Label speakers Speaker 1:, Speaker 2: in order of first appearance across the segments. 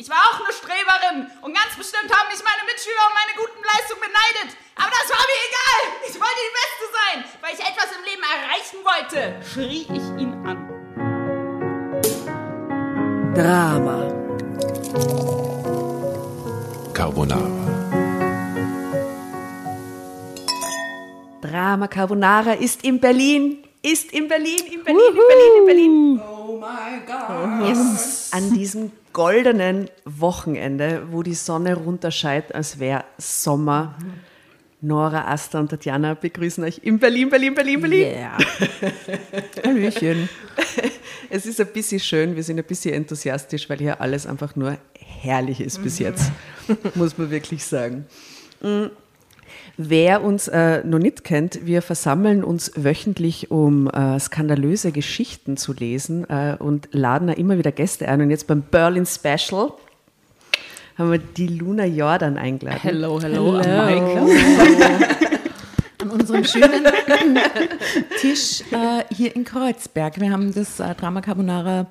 Speaker 1: Ich war auch eine Streberin und ganz bestimmt haben mich meine Mitschüler um meine guten Leistungen beneidet. Aber das war mir egal. Ich wollte die Beste sein, weil ich etwas im Leben erreichen wollte, schrie ich ihn an.
Speaker 2: Drama.
Speaker 3: Carbonara.
Speaker 2: Drama Carbonara ist in Berlin. Ist in Berlin, in Berlin, in Berlin, in Berlin.
Speaker 1: Oh mein Gott.
Speaker 2: Yes. An diesem goldenen Wochenende, wo die Sonne runterscheint, als wäre Sommer. Nora, Asta und Tatjana begrüßen euch in Berlin, Berlin, Berlin, Berlin.
Speaker 4: Yeah. Hallöchen.
Speaker 2: Es ist ein bisschen schön, wir sind ein bisschen enthusiastisch, weil hier alles einfach nur herrlich ist bis jetzt, muss man wirklich sagen. Wer uns äh, noch nicht kennt, wir versammeln uns wöchentlich, um äh, skandalöse Geschichten zu lesen äh, und laden da immer wieder Gäste ein. Und jetzt beim Berlin Special haben wir die Luna Jordan eingeladen.
Speaker 4: Hello, hello,
Speaker 2: Hello.
Speaker 4: An unserem schönen Tisch äh, hier in Kreuzberg. Wir haben das äh, Drama Carbonara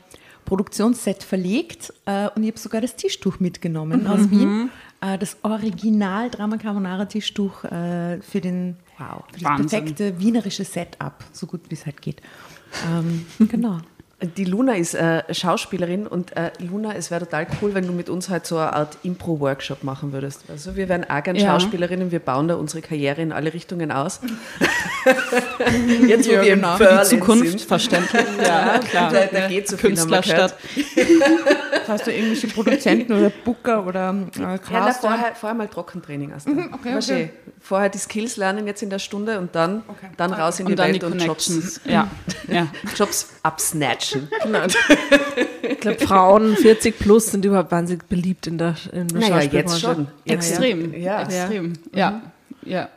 Speaker 4: Produktionsset verlegt äh, und ich habe sogar das Tischtuch mitgenommen aus Wien. Äh, das Original Drama Carbonara Tischtuch äh, für, den, wow, für das
Speaker 1: Wahnsinn.
Speaker 4: perfekte wienerische Setup, so gut wie es halt geht. Ähm, genau.
Speaker 2: Die Luna ist äh, Schauspielerin und äh, Luna, es wäre total cool, wenn du mit uns halt so eine Art Impro-Workshop machen würdest. Also wir wären auch gerne
Speaker 1: Ja.
Speaker 2: Schauspielerinnen, wir bauen da unsere Karriere in alle Richtungen aus. Jetzt, wo
Speaker 4: Ja,
Speaker 2: wir
Speaker 4: genau.
Speaker 2: in
Speaker 1: Die Zukunft,
Speaker 2: sind,
Speaker 1: verständlich. Ja, klar.
Speaker 2: da, da geht so
Speaker 1: Künstlerstadt.
Speaker 4: Hast du irgendwelche Produzenten oder Booker oder äh,
Speaker 2: Ja, na, vorher, vorher mal Trockentraining. Asta.
Speaker 4: okay,
Speaker 2: War
Speaker 4: okay.
Speaker 2: schön. Vorher die Skills lernen jetzt in der Stunde und dann, dann raus in die
Speaker 1: Und dann
Speaker 2: Welt
Speaker 1: die
Speaker 2: und Jobs.
Speaker 1: Ja, ja.
Speaker 2: Jobs absnatchen.
Speaker 5: Ich glaube, Frauen 40 plus sind überhaupt wahnsinnig beliebt in der, in der
Speaker 2: Naja, jetzt schon.
Speaker 1: Extrem.
Speaker 2: Ja.
Speaker 1: Extrem. Ja. Ja.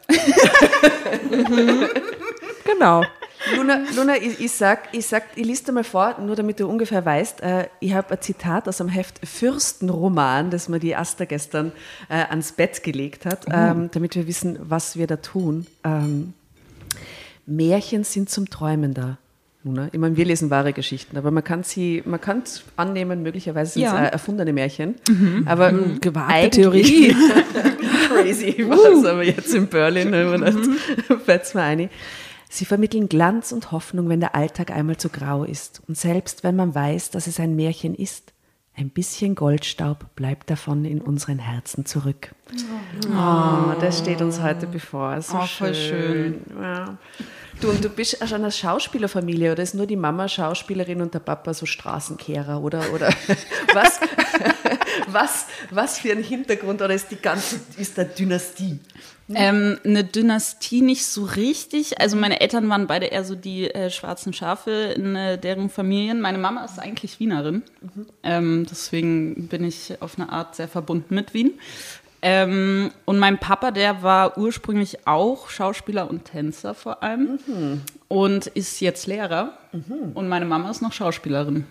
Speaker 5: Genau.
Speaker 2: Luna, Luna ich, ich sag, ich sag, ich lese dir mal vor, nur damit du ungefähr weißt. Äh, ich habe ein Zitat aus einem Heft Fürstenroman, das mir die Asta gestern äh, ans Bett gelegt hat, ähm, damit wir wissen, was wir da tun. Ähm, Märchen sind zum Träumen da. Luna. Ich meine, wir lesen wahre Geschichten, aber man kann sie, man kann es annehmen, möglicherweise sind es
Speaker 1: Ja.
Speaker 2: erfundene Märchen. Aber
Speaker 5: gewagte
Speaker 2: eigentlich-
Speaker 5: Theorie.
Speaker 2: Crazy war es aber jetzt in Berlin, das fällt's mir ein. Sie vermitteln Glanz und Hoffnung, wenn der Alltag einmal zu grau ist. Und selbst wenn man weiß, dass es ein Märchen ist, ein bisschen Goldstaub bleibt davon in unseren Herzen zurück. Oh, das steht uns heute bevor. So
Speaker 1: Oh, voll schön.
Speaker 2: Ja. Du, und du bist auch schon eine Schauspielerfamilie oder ist nur die Mama Schauspielerin und der Papa so Straßenkehrer oder, oder was, was, was für ein Hintergrund oder ist die ganze, ist da Dynastie?
Speaker 1: Ähm, eine Dynastie nicht so richtig. Also meine Eltern waren beide eher so die äh, schwarzen Schafe in äh, deren Familien. Meine Mama ist eigentlich Wienerin. Ähm, deswegen bin ich auf eine Art sehr verbunden mit Wien. Ähm, und mein Papa, der war ursprünglich auch Schauspieler und Tänzer vor allem und ist jetzt Lehrer. Und meine Mama ist noch Schauspielerin.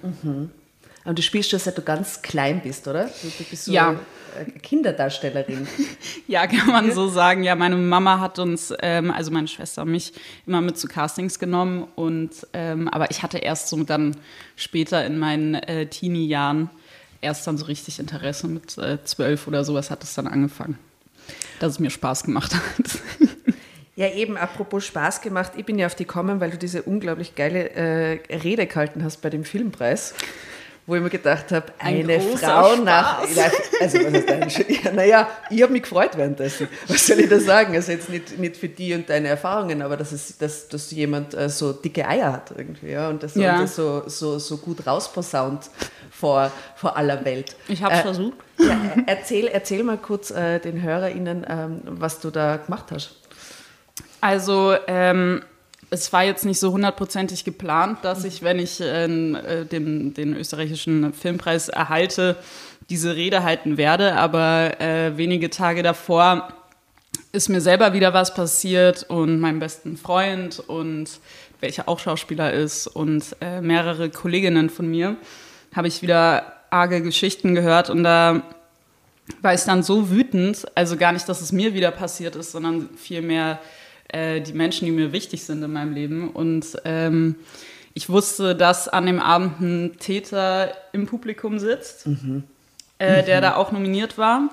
Speaker 2: Und du spielst schon seit du ganz klein bist, oder? Du, du bist so
Speaker 1: Ja.
Speaker 2: eine Kinderdarstellerin.
Speaker 1: Ja, kann man so sagen. Ja, meine Mama hat uns, ähm, also meine Schwester und mich, immer mit zu Castings genommen. Und ähm, aber ich hatte erst so dann später in meinen äh, Teenie-Jahren erst dann so richtig Interesse. Mit äh, zwölf oder sowas hat es dann angefangen, dass es mir Spaß gemacht hat.
Speaker 2: Ja, eben, apropos Spaß gemacht, ich bin ja auf die gekommen, weil du diese unglaublich geile äh, Rede gehalten hast bei dem Filmpreis, wo ich mir gedacht habe,
Speaker 1: Ein
Speaker 2: eine Frau nach.
Speaker 1: Spaß.
Speaker 2: Also, was heißt ein Sch- ja, naja, ich habe mich gefreut währenddessen. Was soll ich da sagen? Also, jetzt nicht, nicht für die und deine Erfahrungen, aber dass, es, dass, dass jemand äh, so dicke Eier hat irgendwie, ja, und das,
Speaker 1: Ja.
Speaker 2: und das so, so, so gut rausposaunt vor, vor aller Welt.
Speaker 1: Ich habe
Speaker 2: Äh,
Speaker 1: versucht.
Speaker 2: Ja, erzähl, erzähl mal kurz äh, den HörerInnen, ähm, was du da gemacht hast.
Speaker 1: Also ähm, es war jetzt nicht so hundertprozentig geplant, dass ich, wenn ich ähm, äh, den, den österreichischen Filmpreis erhalte, diese Rede halten werde. Aber äh, wenige Tage davor ist mir selber wieder was passiert und meinem besten Freund und welcher auch Schauspieler ist und äh, mehrere Kolleginnen von mir habe ich wieder arge Geschichten gehört und da war ich dann so wütend, also gar nicht, dass es mir wieder passiert ist, sondern vielmehr äh, die Menschen, die mir wichtig sind in meinem Leben. Und ähm, ich wusste, dass an dem Abend ein Täter im Publikum sitzt. äh, der da auch nominiert war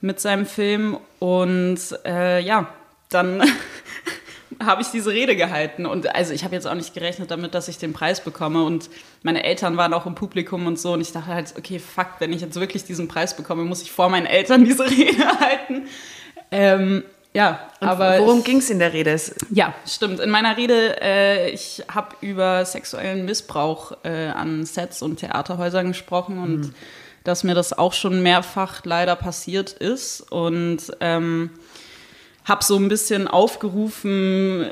Speaker 1: mit seinem Film. Und äh, ja, dann habe ich diese Rede gehalten. Und also ich habe jetzt auch nicht gerechnet damit, dass ich den Preis bekomme. Und meine Eltern waren auch im Publikum und so. Und ich dachte halt, okay, fuck, wenn ich jetzt wirklich diesen Preis bekomme, muss ich vor meinen Eltern diese Rede halten. Ähm, ja,
Speaker 2: Und
Speaker 1: aber
Speaker 2: worum ging es in der Rede?
Speaker 1: Ja, stimmt. In meiner Rede, äh, ich habe über sexuellen Missbrauch äh, an Sets und Theaterhäusern gesprochen und dass mir das auch schon mehrfach leider passiert ist und ähm, habe so ein bisschen aufgerufen,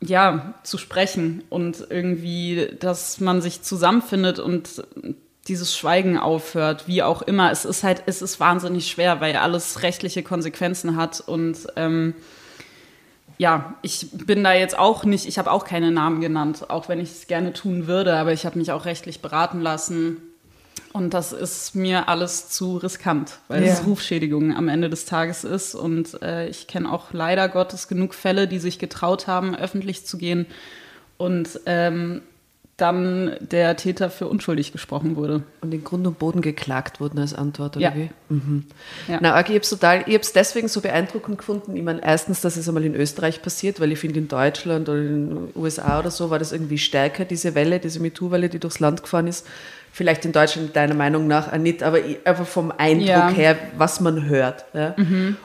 Speaker 1: ja, zu sprechen und irgendwie, dass man sich zusammenfindet und dieses Schweigen aufhört, wie auch immer. Es ist halt, es ist wahnsinnig schwer, weil alles rechtliche Konsequenzen hat und ähm, ja, ich bin da jetzt auch nicht, ich habe auch keine Namen genannt, auch wenn ich es gerne tun würde, aber ich habe mich auch rechtlich beraten lassen. Und das ist mir alles zu riskant, weil
Speaker 2: Ja.
Speaker 1: es Rufschädigung am Ende des Tages ist. Und äh, ich kenne auch leider Gottes genug Fälle, die sich getraut haben, öffentlich zu gehen und ähm, dann der Täter für unschuldig gesprochen wurde.
Speaker 2: Und in Grund und Boden geklagt wurden als Antwort, oder
Speaker 1: Ja.
Speaker 2: wie? Mhm.
Speaker 1: Ja.
Speaker 2: Na, Agi, ich habe es total, ich hab's deswegen so beeindruckend gefunden. Ich meine, erstens, dass es einmal in Österreich passiert, weil ich finde, in Deutschland oder in den USA oder so war das irgendwie stärker, diese Welle, diese MeToo-Welle, die durchs Land gefahren ist. Vielleicht in Deutschland deiner Meinung nach auch nicht, aber einfach vom Eindruck
Speaker 1: Ja.
Speaker 2: her, was man hört. Ja?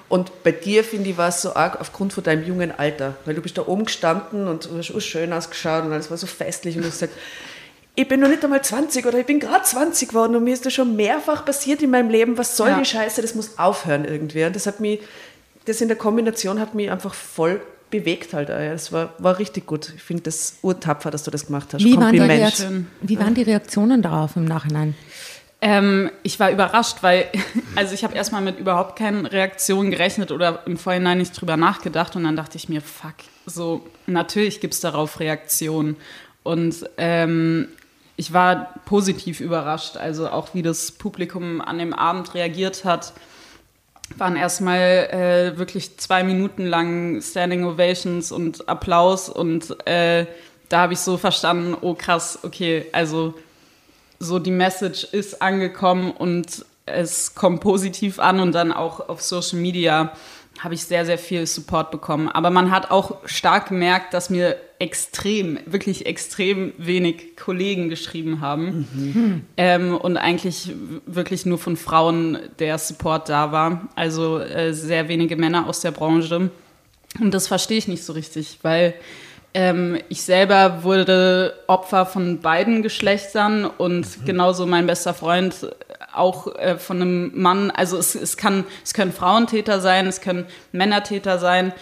Speaker 2: Und bei dir, finde ich, war es so arg aufgrund von deinem jungen Alter, weil du bist da oben gestanden und du hast so schön ausgeschaut und alles war so festlich und du hast gesagt, ich bin noch nicht einmal 20 oder ich bin gerade 20 geworden und mir ist das schon mehrfach passiert in meinem Leben. Was soll
Speaker 1: Ja.
Speaker 2: die Scheiße? Das muss aufhören irgendwie. Und das hat mich, das in der Kombination hat mich einfach voll bewegt halt. auch, ja. Das war, war richtig gut. Ich finde das urtapfer, dass du das gemacht hast.
Speaker 4: Wie waren, die wie waren die Reaktionen darauf im Nachhinein?
Speaker 1: Ähm, ich war überrascht, weil, also ich habe erstmal mit überhaupt keinen Reaktionen gerechnet oder im Vorhinein nicht drüber nachgedacht und dann dachte ich mir, fuck, so, natürlich gibt es darauf Reaktionen. Und ähm, ich war positiv überrascht, also auch wie das Publikum an dem Abend reagiert hat. Waren erstmal äh, wirklich zwei Minuten lang Standing Ovations und Applaus und äh, da habe ich so verstanden, oh krass, okay, also so die Message ist angekommen und es kommt positiv an und dann auch auf Social Media habe ich sehr, sehr viel Support bekommen. Aber man hat auch stark gemerkt, dass mir extrem, wirklich extrem wenig Kollegen geschrieben haben. Ähm, und eigentlich wirklich nur von Frauen der Support da war. Also äh, sehr wenige Männer aus der Branche. Und das verstehe ich nicht so richtig, weil ähm, ich selber wurde Opfer von beiden Geschlechtern und genauso mein bester Freund auch äh, von einem Mann. Also es, es, kann, es können Frauentäter sein, es können Männertäter sein.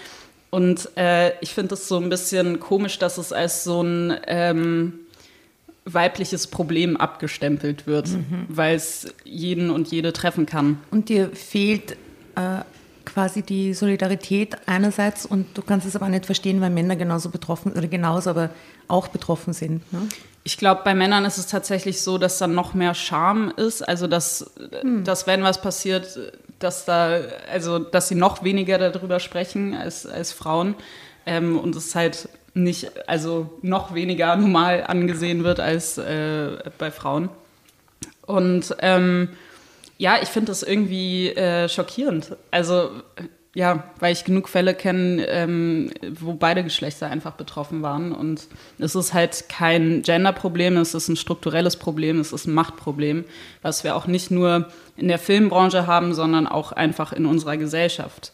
Speaker 1: Und äh, ich finde es so ein bisschen komisch, dass es als so ein ähm, weibliches Problem abgestempelt wird, weil es jeden und jede treffen kann.
Speaker 4: Und dir fehlt äh, quasi die Solidarität einerseits und du kannst es aber auch nicht verstehen, weil Männer genauso betroffen oder genauso, aber auch betroffen sind. Ne?
Speaker 1: Ich glaube, bei Männern ist es tatsächlich so, dass da noch mehr Scham ist. Also, dass, dass wenn was passiert, dass da, also, dass sie noch weniger darüber sprechen als, als Frauen. Ähm, und es halt nicht, also noch weniger normal angesehen wird als äh, bei Frauen. Und ähm, ja, ich finde das irgendwie äh, schockierend. Also ja, weil ich genug Fälle kenne, ähm, wo beide Geschlechter einfach betroffen waren. Und es ist halt kein Gender-Problem, es ist ein strukturelles Problem, es ist ein Machtproblem, was wir auch nicht nur in der Filmbranche haben, sondern auch einfach in unserer Gesellschaft.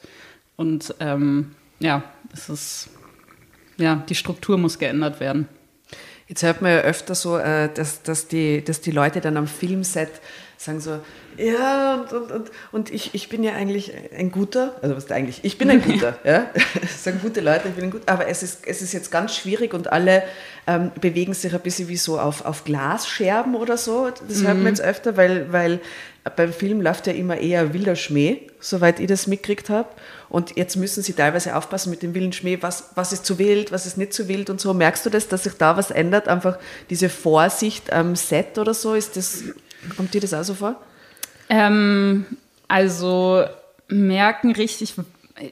Speaker 1: Und ähm, ja, es ist, ja, die Struktur muss geändert werden.
Speaker 2: Jetzt hört man ja öfter so, äh, dass, dass, die, dass die Leute dann am Filmset sagen so, ja, und, und, und, und ich, ich bin ja eigentlich ein guter, also was ist eigentlich, ich bin ein guter, ja, das sagen gute Leute, ich bin ein guter, aber es ist, es ist jetzt ganz schwierig und alle ähm, bewegen sich ein bisschen wie so auf, auf Glasscherben oder so, das hört man jetzt öfter, weil, weil beim Film läuft ja immer eher wilder Schmäh, soweit ich das mitgekriegt habe. Und jetzt müssen sie teilweise aufpassen mit dem wilden Schmäh, was, was ist zu wild, was ist nicht zu wild und so. Merkst du das, dass sich da was ändert? Einfach diese Vorsicht am Set oder so? Ist das, kommt dir das auch so vor?
Speaker 1: Ähm, also merken richtig,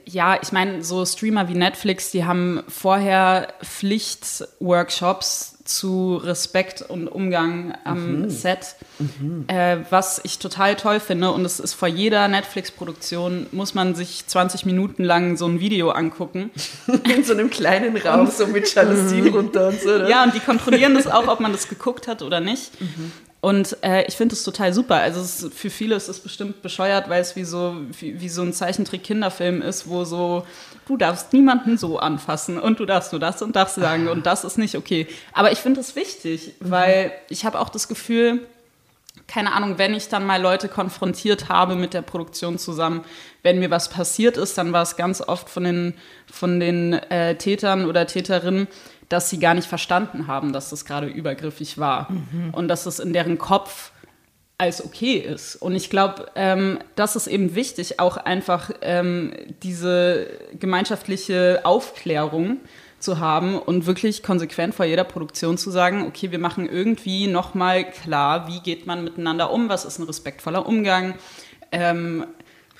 Speaker 1: ja, ich meine, so Streamer wie Netflix, die haben vorher Pflichtworkshops zu Respekt und Umgang am Set, Äh, was ich total toll finde. Und es ist vor jeder Netflix-Produktion, muss man sich 20 Minuten lang so ein Video angucken.
Speaker 2: In so einem kleinen Raum, so mit Jalousien runter und so. Ne?
Speaker 1: Ja, und die kontrollieren das auch, ob man das geguckt hat oder nicht. Und äh, ich finde es total super. Also ist, für viele ist es bestimmt bescheuert, weil es wie so, wie, wie so ein Zeichentrick-Kinderfilm ist, wo so, du darfst niemanden so anfassen und du darfst nur das und das sagen und das ist nicht okay. Aber ich finde es wichtig, weil ich habe auch das Gefühl, keine Ahnung, wenn ich dann mal Leute konfrontiert habe mit der Produktion zusammen, wenn mir was passiert ist, dann war es ganz oft von den, von den äh, Tätern oder Täterinnen, dass sie gar nicht verstanden haben, dass das gerade übergriffig war und dass es in deren Kopf als okay ist. Und ich glaube, ähm, das ist eben wichtig, auch einfach ähm, diese gemeinschaftliche Aufklärung zu haben und wirklich konsequent vor jeder Produktion zu sagen, okay, wir machen irgendwie nochmal klar, wie geht man miteinander um, was ist ein respektvoller Umgang. Ähm,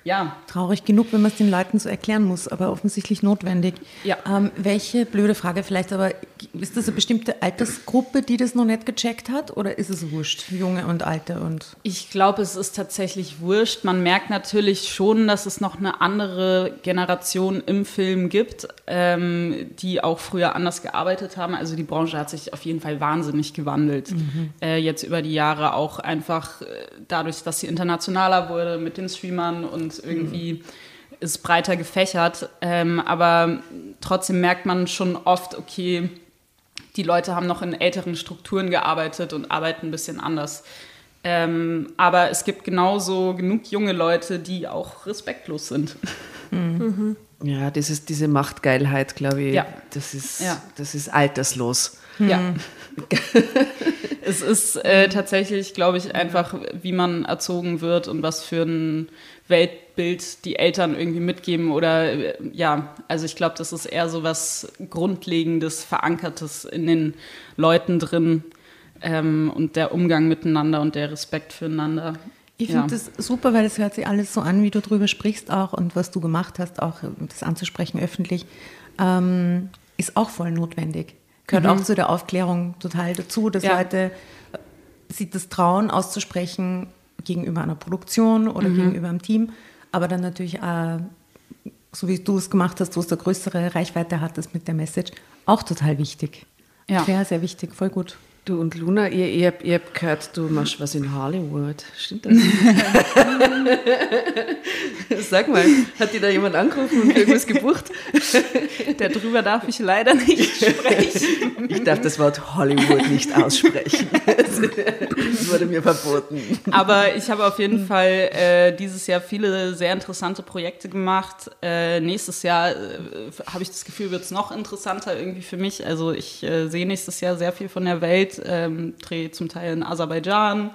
Speaker 1: ja,
Speaker 4: Traurig genug, wenn man es den Leuten so erklären muss, aber offensichtlich notwendig.
Speaker 1: Ja.
Speaker 4: Ähm, welche blöde Frage vielleicht, aber ist das eine bestimmte Altersgruppe, die das noch nicht gecheckt hat oder ist es wurscht, junge und alte und
Speaker 1: Ich glaube, es ist tatsächlich wurscht. Man merkt natürlich schon, dass es noch eine andere Generation im Film gibt, ähm, die auch früher anders gearbeitet haben. Also die Branche hat sich auf jeden Fall wahnsinnig gewandelt. Äh, jetzt über die Jahre auch einfach äh, dadurch, dass sie internationaler wurde mit den Streamern und irgendwie ist breiter gefächert. Ähm, aber trotzdem merkt man schon oft, okay, die Leute haben noch in älteren Strukturen gearbeitet und arbeiten ein bisschen anders. Ähm, aber es gibt genauso genug junge Leute, die auch respektlos sind.
Speaker 2: Ja, dieses, diese Machtgeilheit, glaube ich,
Speaker 1: Ja.
Speaker 2: das, ist,
Speaker 1: Ja.
Speaker 2: das ist alterslos.
Speaker 1: Ja. es ist äh, tatsächlich, glaube ich, einfach, wie man erzogen wird und was für ein Weltbild die Eltern irgendwie mitgeben oder äh, ja, also ich glaube, das ist eher so was Grundlegendes, Verankertes in den Leuten drin ähm, und der Umgang miteinander und der Respekt füreinander.
Speaker 4: Ich
Speaker 1: Ja.
Speaker 4: finde das super, weil es hört sich alles so an, wie du drüber sprichst auch und was du gemacht hast, auch äh, das anzusprechen öffentlich, ähm, ist auch voll notwendig. Gehört auch zu der Aufklärung total dazu, dass
Speaker 1: Mhm. Ja.
Speaker 4: Leute äh, sich das trauen, auszusprechen gegenüber einer Produktion oder
Speaker 1: Mhm.
Speaker 4: gegenüber einem Team, aber dann natürlich auch, so wie du es gemacht hast, wo es eine größere Reichweite hattest mit der Message, auch total wichtig.
Speaker 1: Ja.
Speaker 4: Sehr, sehr wichtig, voll gut.
Speaker 2: Du und Luna, ihr, ihr, ihr habt gehört, du machst was in Hollywood. Stimmt das? Sag mal, hat dir da jemand angerufen und irgendwas gebucht?
Speaker 1: Darüber darf ich leider nicht sprechen.
Speaker 2: Ich darf das Wort Hollywood nicht aussprechen. Das wurde mir verboten.
Speaker 1: Aber ich habe auf jeden Fall äh, dieses Jahr viele sehr interessante Projekte gemacht. Äh, nächstes Jahr äh, habe ich das Gefühl, wird es noch interessanter irgendwie für mich. Also ich äh, sehe nächstes Jahr sehr viel von der Welt, ähm, drehe zum Teil in Aserbaidschan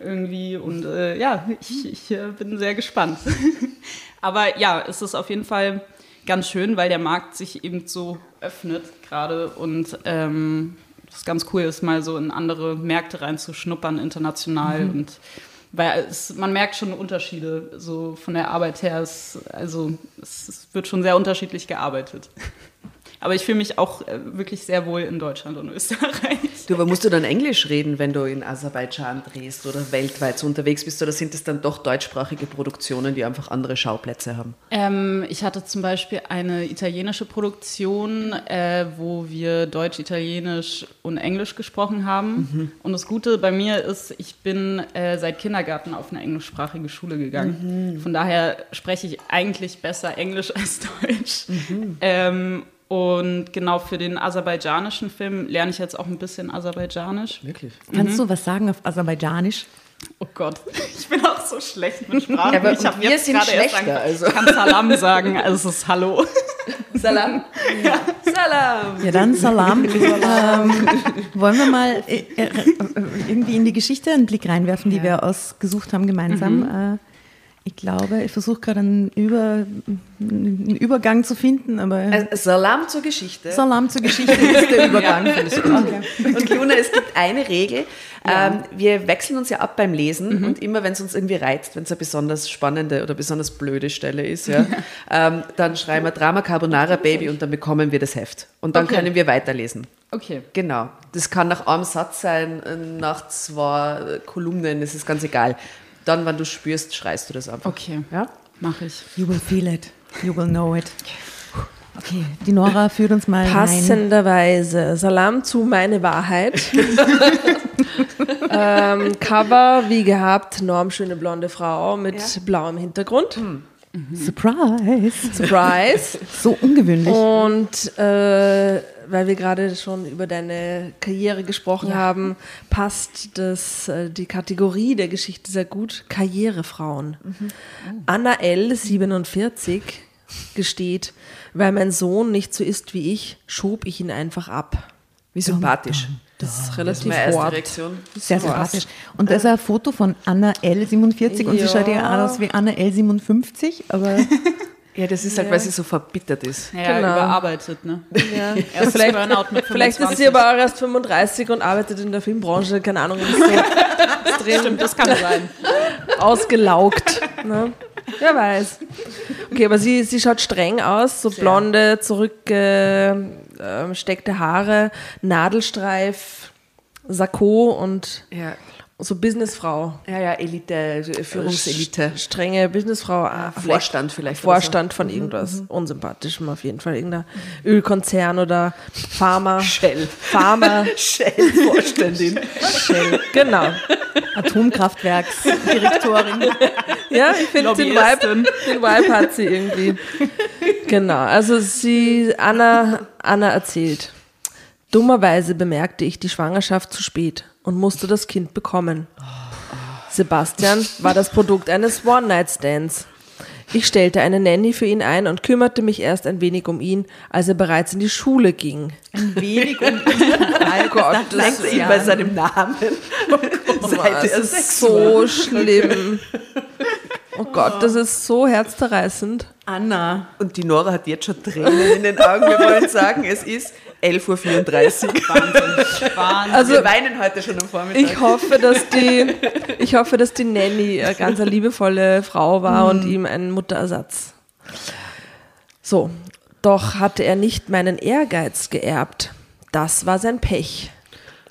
Speaker 1: irgendwie und äh, ja, ich, ich äh, bin sehr gespannt. Aber ja, es ist auf jeden Fall ganz schön, weil der Markt sich eben so öffnet gerade und ähm, das ganz cool ist, mal so in andere Märkte reinzuschnuppern international und weil es, man merkt schon Unterschiede so von der Arbeit her. Es, also es, es wird schon sehr unterschiedlich gearbeitet. Aber ich fühle mich auch äh, wirklich sehr wohl in Deutschland und Österreich.
Speaker 2: Du, aber musst du dann Englisch reden, wenn du in Aserbaidschan drehst oder weltweit so unterwegs bist? Oder sind es dann doch deutschsprachige Produktionen, die einfach andere Schauplätze haben?
Speaker 1: Ähm, ich hatte zum Beispiel eine italienische Produktion, äh, wo wir Deutsch, Italienisch und Englisch gesprochen haben. Und das Gute bei mir ist, ich bin äh, seit Kindergarten auf eine englischsprachige Schule gegangen. Von daher spreche ich eigentlich besser Englisch als Deutsch. Ähm, und genau für den aserbaidschanischen Film lerne ich jetzt auch ein bisschen Aserbaidschanisch.
Speaker 2: Wirklich?
Speaker 4: Kannst du was sagen auf Aserbaidschanisch?
Speaker 1: Oh Gott, ich bin auch so schlecht mit Sprachen.
Speaker 2: Ja, aber
Speaker 1: ich habe jetzt gerade erst
Speaker 2: schlechter,
Speaker 1: sagen,
Speaker 2: also.
Speaker 1: ich kann Salam sagen, also es ist Hallo.
Speaker 2: Salam. Salam.
Speaker 4: Ja, dann Salam. ähm, wollen wir mal äh, äh, irgendwie in die Geschichte einen Blick reinwerfen, die wir ausgesucht haben gemeinsam. Äh, ich glaube, ich versuche gerade einen, Über, einen Übergang zu finden, aber
Speaker 2: Salam zur Geschichte.
Speaker 4: Salam zur Geschichte ist der Übergang. Okay.
Speaker 2: Und Luna, es gibt eine Regel. Ähm, wir wechseln uns ja ab beim Lesen und immer, wenn es uns irgendwie reizt, wenn es eine besonders spannende oder besonders blöde Stelle ist, ja, ähm, dann schreiben wir Drama Carbonara Baby und dann bekommen wir das Heft. Und dann
Speaker 1: Okay.
Speaker 2: können wir weiterlesen.
Speaker 1: Okay.
Speaker 2: Genau. Das kann nach einem Satz sein, nach zwei Kolumnen, das ist ganz egal. Dann, wenn du spürst, schreist du das einfach.
Speaker 1: Okay.
Speaker 2: Ja?
Speaker 1: Mach ich.
Speaker 4: You will feel it. You will know it. Okay, die Nora führt uns mal rein.
Speaker 5: Passenderweise Salam zu meine Wahrheit. ähm, Cover, wie gehabt, normschöne blonde Frau mit blauem Hintergrund.
Speaker 4: Surprise.
Speaker 5: Surprise.
Speaker 4: So ungewöhnlich.
Speaker 5: Und äh, weil wir gerade schon über deine Karriere gesprochen haben, passt das, äh, die Kategorie der Geschichte sehr gut. Karrierefrauen. Anna L., 47, gesteht, weil mein Sohn nicht so ist wie ich, schob ich ihn einfach ab.
Speaker 2: Wie sympathisch.
Speaker 5: Das ist
Speaker 2: Das ist
Speaker 5: relativ hart.
Speaker 2: Reaktion.
Speaker 4: Sehr sympathisch. Und das ist ein Foto von Anna L47 und sie
Speaker 5: Ja.
Speaker 4: schaut ja aus wie Anna L57, aber
Speaker 2: Ja, das ist halt, weil sie so verbittert ist.
Speaker 1: Ja,
Speaker 5: Genau.
Speaker 1: überarbeitet, ne?
Speaker 5: Ja.
Speaker 1: Erstes
Speaker 5: Vielleicht-
Speaker 1: Burnout mit 25.
Speaker 5: Vielleicht ist sie aber auch erst 35 und arbeitet in der Filmbranche, keine Ahnung, ist so extrem
Speaker 1: Das kann sein.
Speaker 5: ausgelaugt. Ne? Wer weiß. Okay, aber sie, sie schaut streng aus, so blonde, zurückgesteckte Haare, Nadelstreif, Sakko und
Speaker 2: Ja,
Speaker 5: so Businessfrau.
Speaker 2: ja, ja Elite, Führungselite.
Speaker 5: Strenge Businessfrau. ah, vielleicht
Speaker 2: Vorstand vielleicht.
Speaker 5: Vorstand von irgendwas Unsympathischem auf jeden Fall. Irgendein Ölkonzern oder Pharma.
Speaker 2: Shell.
Speaker 5: Pharma.
Speaker 2: So. Shell-Vorständin.
Speaker 5: Shell. Genau.
Speaker 4: Atomkraftwerksdirektorin.
Speaker 5: Ja, ich finde den Vibe, den Vibe hat sie irgendwie. Genau, also sie, Anna, Anna erzählt. Dummerweise bemerkte ich die Schwangerschaft zu spät und musste das Kind bekommen. Sebastian war das Produkt eines One-Night-Stands. Ich stellte eine Nanny für ihn ein und kümmerte mich erst ein wenig um ihn, als er bereits in die Schule ging.
Speaker 4: Ein wenig um
Speaker 5: Oh Gott, das,
Speaker 2: ihm bei seinem Namen. Seit
Speaker 5: das
Speaker 2: er
Speaker 5: ist so schlimm. Oh Gott, das ist so herzzerreißend.
Speaker 4: Anna.
Speaker 2: Und die Nora hat jetzt schon Tränen in den Augen. Wir wollen sagen, es ist 11.34 Uhr.
Speaker 1: Wahnsinn.
Speaker 5: Also
Speaker 2: Wir weinen heute schon am Vormittag.
Speaker 5: Ich hoffe, dass die, ich hoffe, dass die Nanny eine ganz eine liebevolle Frau war und ihm einen Mutterersatz. So, doch hatte er nicht meinen Ehrgeiz geerbt. Das war sein Pech.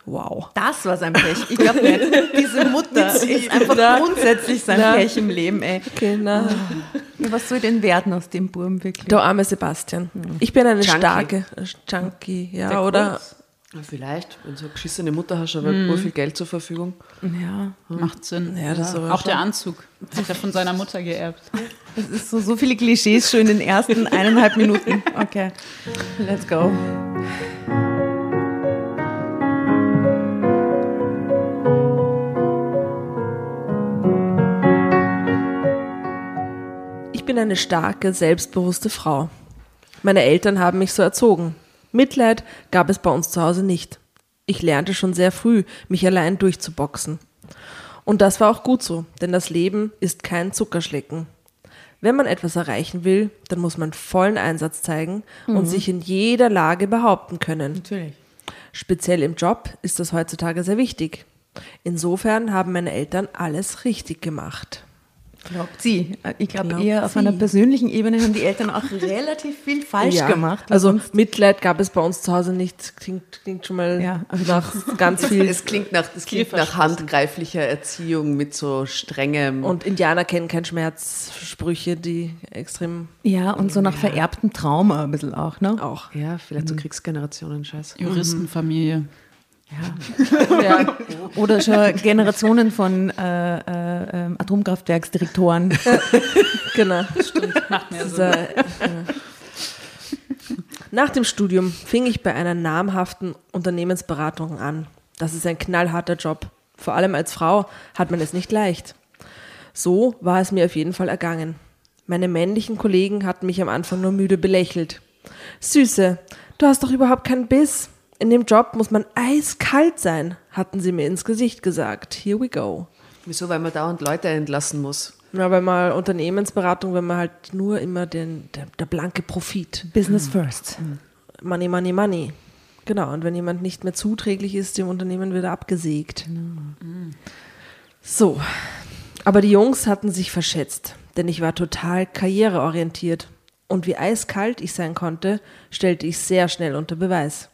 Speaker 5: Wow.
Speaker 4: Das war sein Pech. Ich glaube. Diese Mutter ist einfach
Speaker 5: Na.
Speaker 4: grundsätzlich sein
Speaker 5: Na.
Speaker 4: Pech im Leben, ey.
Speaker 5: Okay, na.
Speaker 4: Was soll denn werden aus dem Burm wirklich?
Speaker 5: Der arme Sebastian. Ich bin eine
Speaker 2: Junkie.
Speaker 5: starke äh, Junkie, ja,
Speaker 2: Der
Speaker 5: oder?
Speaker 2: Kurz. Ja, vielleicht, wenn du so eine geschissene Mutter hast, aber mhm. viel Geld zur Verfügung.
Speaker 4: Ja,
Speaker 1: Macht Sinn.
Speaker 5: Ja, das aber
Speaker 1: Auch der Anzug. Hat er von seiner Mutter geerbt.
Speaker 4: es ist so, so viele Klischees schon in den ersten eineinhalb Minuten. Okay, let's go.
Speaker 5: Ich bin eine starke, selbstbewusste Frau. Meine Eltern haben mich so erzogen. Mitleid gab es bei uns zu Hause nicht. Ich lernte schon sehr früh, mich allein durchzuboxen. Und das war auch gut so, denn das Leben ist kein Zuckerschlecken. Wenn man etwas erreichen will, dann muss man vollen Einsatz zeigen und sich in jeder Lage behaupten können.
Speaker 4: Natürlich.
Speaker 5: Speziell im Job ist das heutzutage sehr wichtig. Insofern haben meine Eltern alles richtig gemacht.
Speaker 4: Glaubt sie. Ich glaube eher auf
Speaker 5: sie.
Speaker 4: einer persönlichen Ebene haben die Eltern auch relativ viel falsch
Speaker 5: Ja,
Speaker 4: gemacht.
Speaker 5: Also Mitleid gab es bei uns zu Hause nicht. Klingt, klingt schon mal
Speaker 4: Ja, also
Speaker 5: nach ganz viel.
Speaker 2: Es klingt nach, das klingt nach handgreiflicher Erziehung mit so strengem.
Speaker 5: Und Indianer kennen keinen Schmerz, Sprüche, die extrem
Speaker 4: ja, und so nach vererbtem Trauma ein bisschen auch, ne?
Speaker 5: auch.
Speaker 2: ja, vielleicht so Kriegsgenerationen-Scheiß.
Speaker 1: Juristenfamilie.
Speaker 5: Ja.
Speaker 4: Oder schon Generationen von äh, äh, ähm, Atomkraftwerksdirektoren.
Speaker 5: genau, stimmt.
Speaker 1: Macht mehr Sinn.
Speaker 5: Nach dem Studium fing ich bei einer namhaften Unternehmensberatung an. Das ist ein knallharter Job. Vor allem als Frau hat man es nicht leicht. So war es mir auf jeden Fall ergangen. Meine männlichen Kollegen hatten mich am Anfang nur müde belächelt. Süße, du hast doch überhaupt keinen Biss. In dem Job muss man eiskalt sein, hatten sie mir ins Gesicht gesagt. Here we go.
Speaker 2: Wieso? Weil man dauernd Leute entlassen muss.
Speaker 5: Na, weil man Unternehmensberatung, wenn man halt nur immer den, der, der blanke Profit.
Speaker 4: Business first.
Speaker 5: Money, money, money. Genau, und wenn jemand nicht mehr zuträglich ist, dem Unternehmen wird er abgesägt. So, aber die Jungs hatten sich verschätzt, denn ich war total karriereorientiert. Und wie eiskalt ich sein konnte, stellte ich sehr schnell unter Beweis.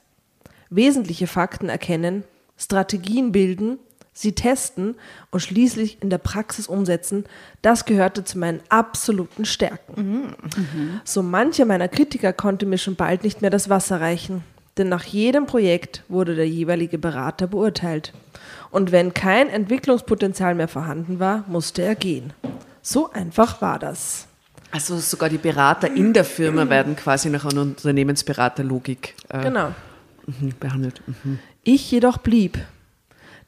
Speaker 5: Wesentliche Fakten erkennen, Strategien bilden, sie testen und schließlich in der Praxis umsetzen, das gehörte zu meinen absoluten Stärken. So mancher meiner Kritiker konnte mir schon bald nicht mehr das Wasser reichen, denn nach jedem Projekt wurde der jeweilige Berater beurteilt. Und wenn kein Entwicklungspotenzial mehr vorhanden war, musste er gehen. So einfach war das.
Speaker 2: Also sogar die Berater in der Firma werden quasi nach einer Unternehmensberaterlogik äh,
Speaker 5: Genau.
Speaker 2: Mhm, behandelt. Mhm.
Speaker 5: Ich jedoch blieb.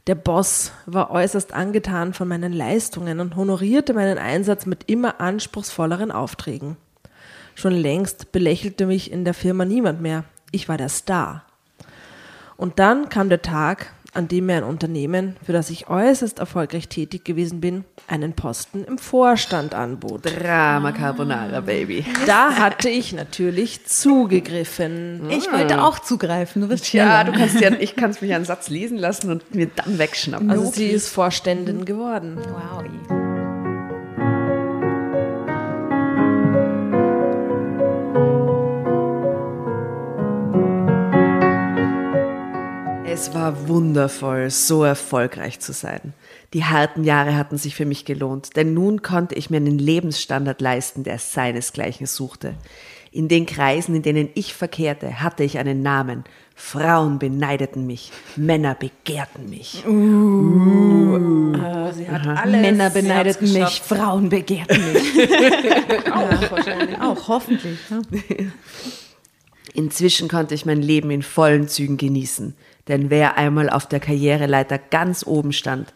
Speaker 5: Der Boss war äußerst angetan von meinen Leistungen und honorierte meinen Einsatz mit immer anspruchsvolleren Aufträgen. Schon längst belächelte mich in der Firma niemand mehr. Ich war der Star. Und dann kam der Tag, an dem mir ein Unternehmen, für das ich äußerst erfolgreich tätig gewesen bin, einen Posten im Vorstand anbot.
Speaker 2: Drama Carbonara, Baby.
Speaker 5: Da hatte ich natürlich zugegriffen.
Speaker 4: Ich wollte auch zugreifen, du bist
Speaker 2: Ja,
Speaker 4: schneller.
Speaker 2: du kannst ja, ich kann mich einen Satz lesen lassen und mir dann wegschnappen.
Speaker 5: Also sie ist Vorständin geworden.
Speaker 4: Wow.
Speaker 2: Es war wundervoll, so erfolgreich zu sein. Die harten Jahre hatten sich für mich gelohnt, denn nun konnte ich mir einen Lebensstandard leisten, der seinesgleichen suchte. In den Kreisen, in denen ich verkehrte, hatte ich einen Namen. Frauen beneideten mich, Männer begehrten mich.
Speaker 5: Sie hat alles
Speaker 4: Männer beneideten mich, Frauen begehrten mich.
Speaker 5: Auch wahrscheinlich.
Speaker 4: Auch, hoffentlich. ne?
Speaker 2: Inzwischen konnte ich mein Leben in vollen Zügen genießen, denn wer einmal auf der Karriereleiter ganz oben stand,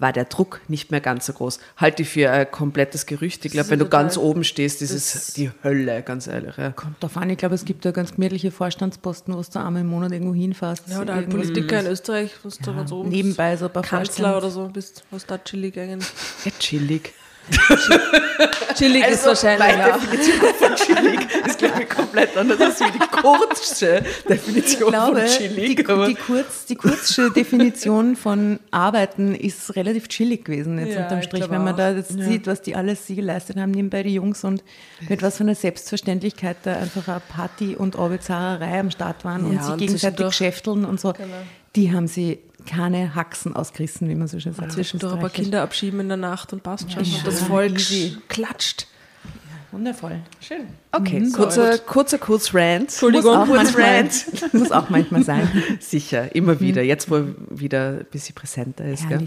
Speaker 2: war der Druck nicht mehr ganz so groß. Halte ich für ein komplettes Gerücht. Ich glaube, wenn du ganz oben stehst, ist es die Hölle, ganz ehrlich. Ja.
Speaker 4: Kommt drauf an, ich glaube, es gibt da ganz gemütliche Vorstandsposten, wo du einmal im Monat irgendwo hinfährst.
Speaker 5: Ja, oder halt Politiker in Österreich, was du ganz oben
Speaker 4: Nebenbei so ein paar
Speaker 5: Kanzler
Speaker 4: Vorstands-
Speaker 5: oder so bist, was da chillig eigentlich.
Speaker 2: Ja, chillig.
Speaker 5: Chillig ist wahrscheinlich,
Speaker 2: meine
Speaker 5: ja.
Speaker 2: Definition von chillig ist, glaube ich, komplett anders als die kurzste Definition
Speaker 4: Ich glaube,
Speaker 2: von chillig.
Speaker 4: die, die, kurz, die kurzsche Definition von Arbeiten ist relativ chillig gewesen jetzt
Speaker 5: Ja,
Speaker 4: unterm
Speaker 5: ich
Speaker 4: Strich, wenn man
Speaker 5: auch.
Speaker 4: da jetzt sieht, was die alles sie geleistet haben, nebenbei die Jungs und mit was für einer Selbstverständlichkeit da einfach eine Party und Arbeitsahrerei am Start waren und
Speaker 5: Ja,
Speaker 4: sich
Speaker 5: und
Speaker 4: gegenseitig geschäfteln und so. Die haben sie keine Haxen ausgerissen, wie man so schön sagt.
Speaker 5: Zwischendurch ein paar. Kinder abschieben in der Nacht und passt schon.
Speaker 4: Ja,
Speaker 5: und das Volk
Speaker 4: easy.
Speaker 5: klatscht.
Speaker 4: Wundervoll.
Speaker 5: Schön.
Speaker 2: Okay, kurzer, kurzer Kurzrant.
Speaker 5: Entschuldigung.
Speaker 4: Muss auch, manchmal,
Speaker 2: Kurzrant.
Speaker 4: muss auch manchmal sein.
Speaker 2: Sicher, immer wieder. Jetzt, wo er wieder ein bisschen präsenter ist. Gell?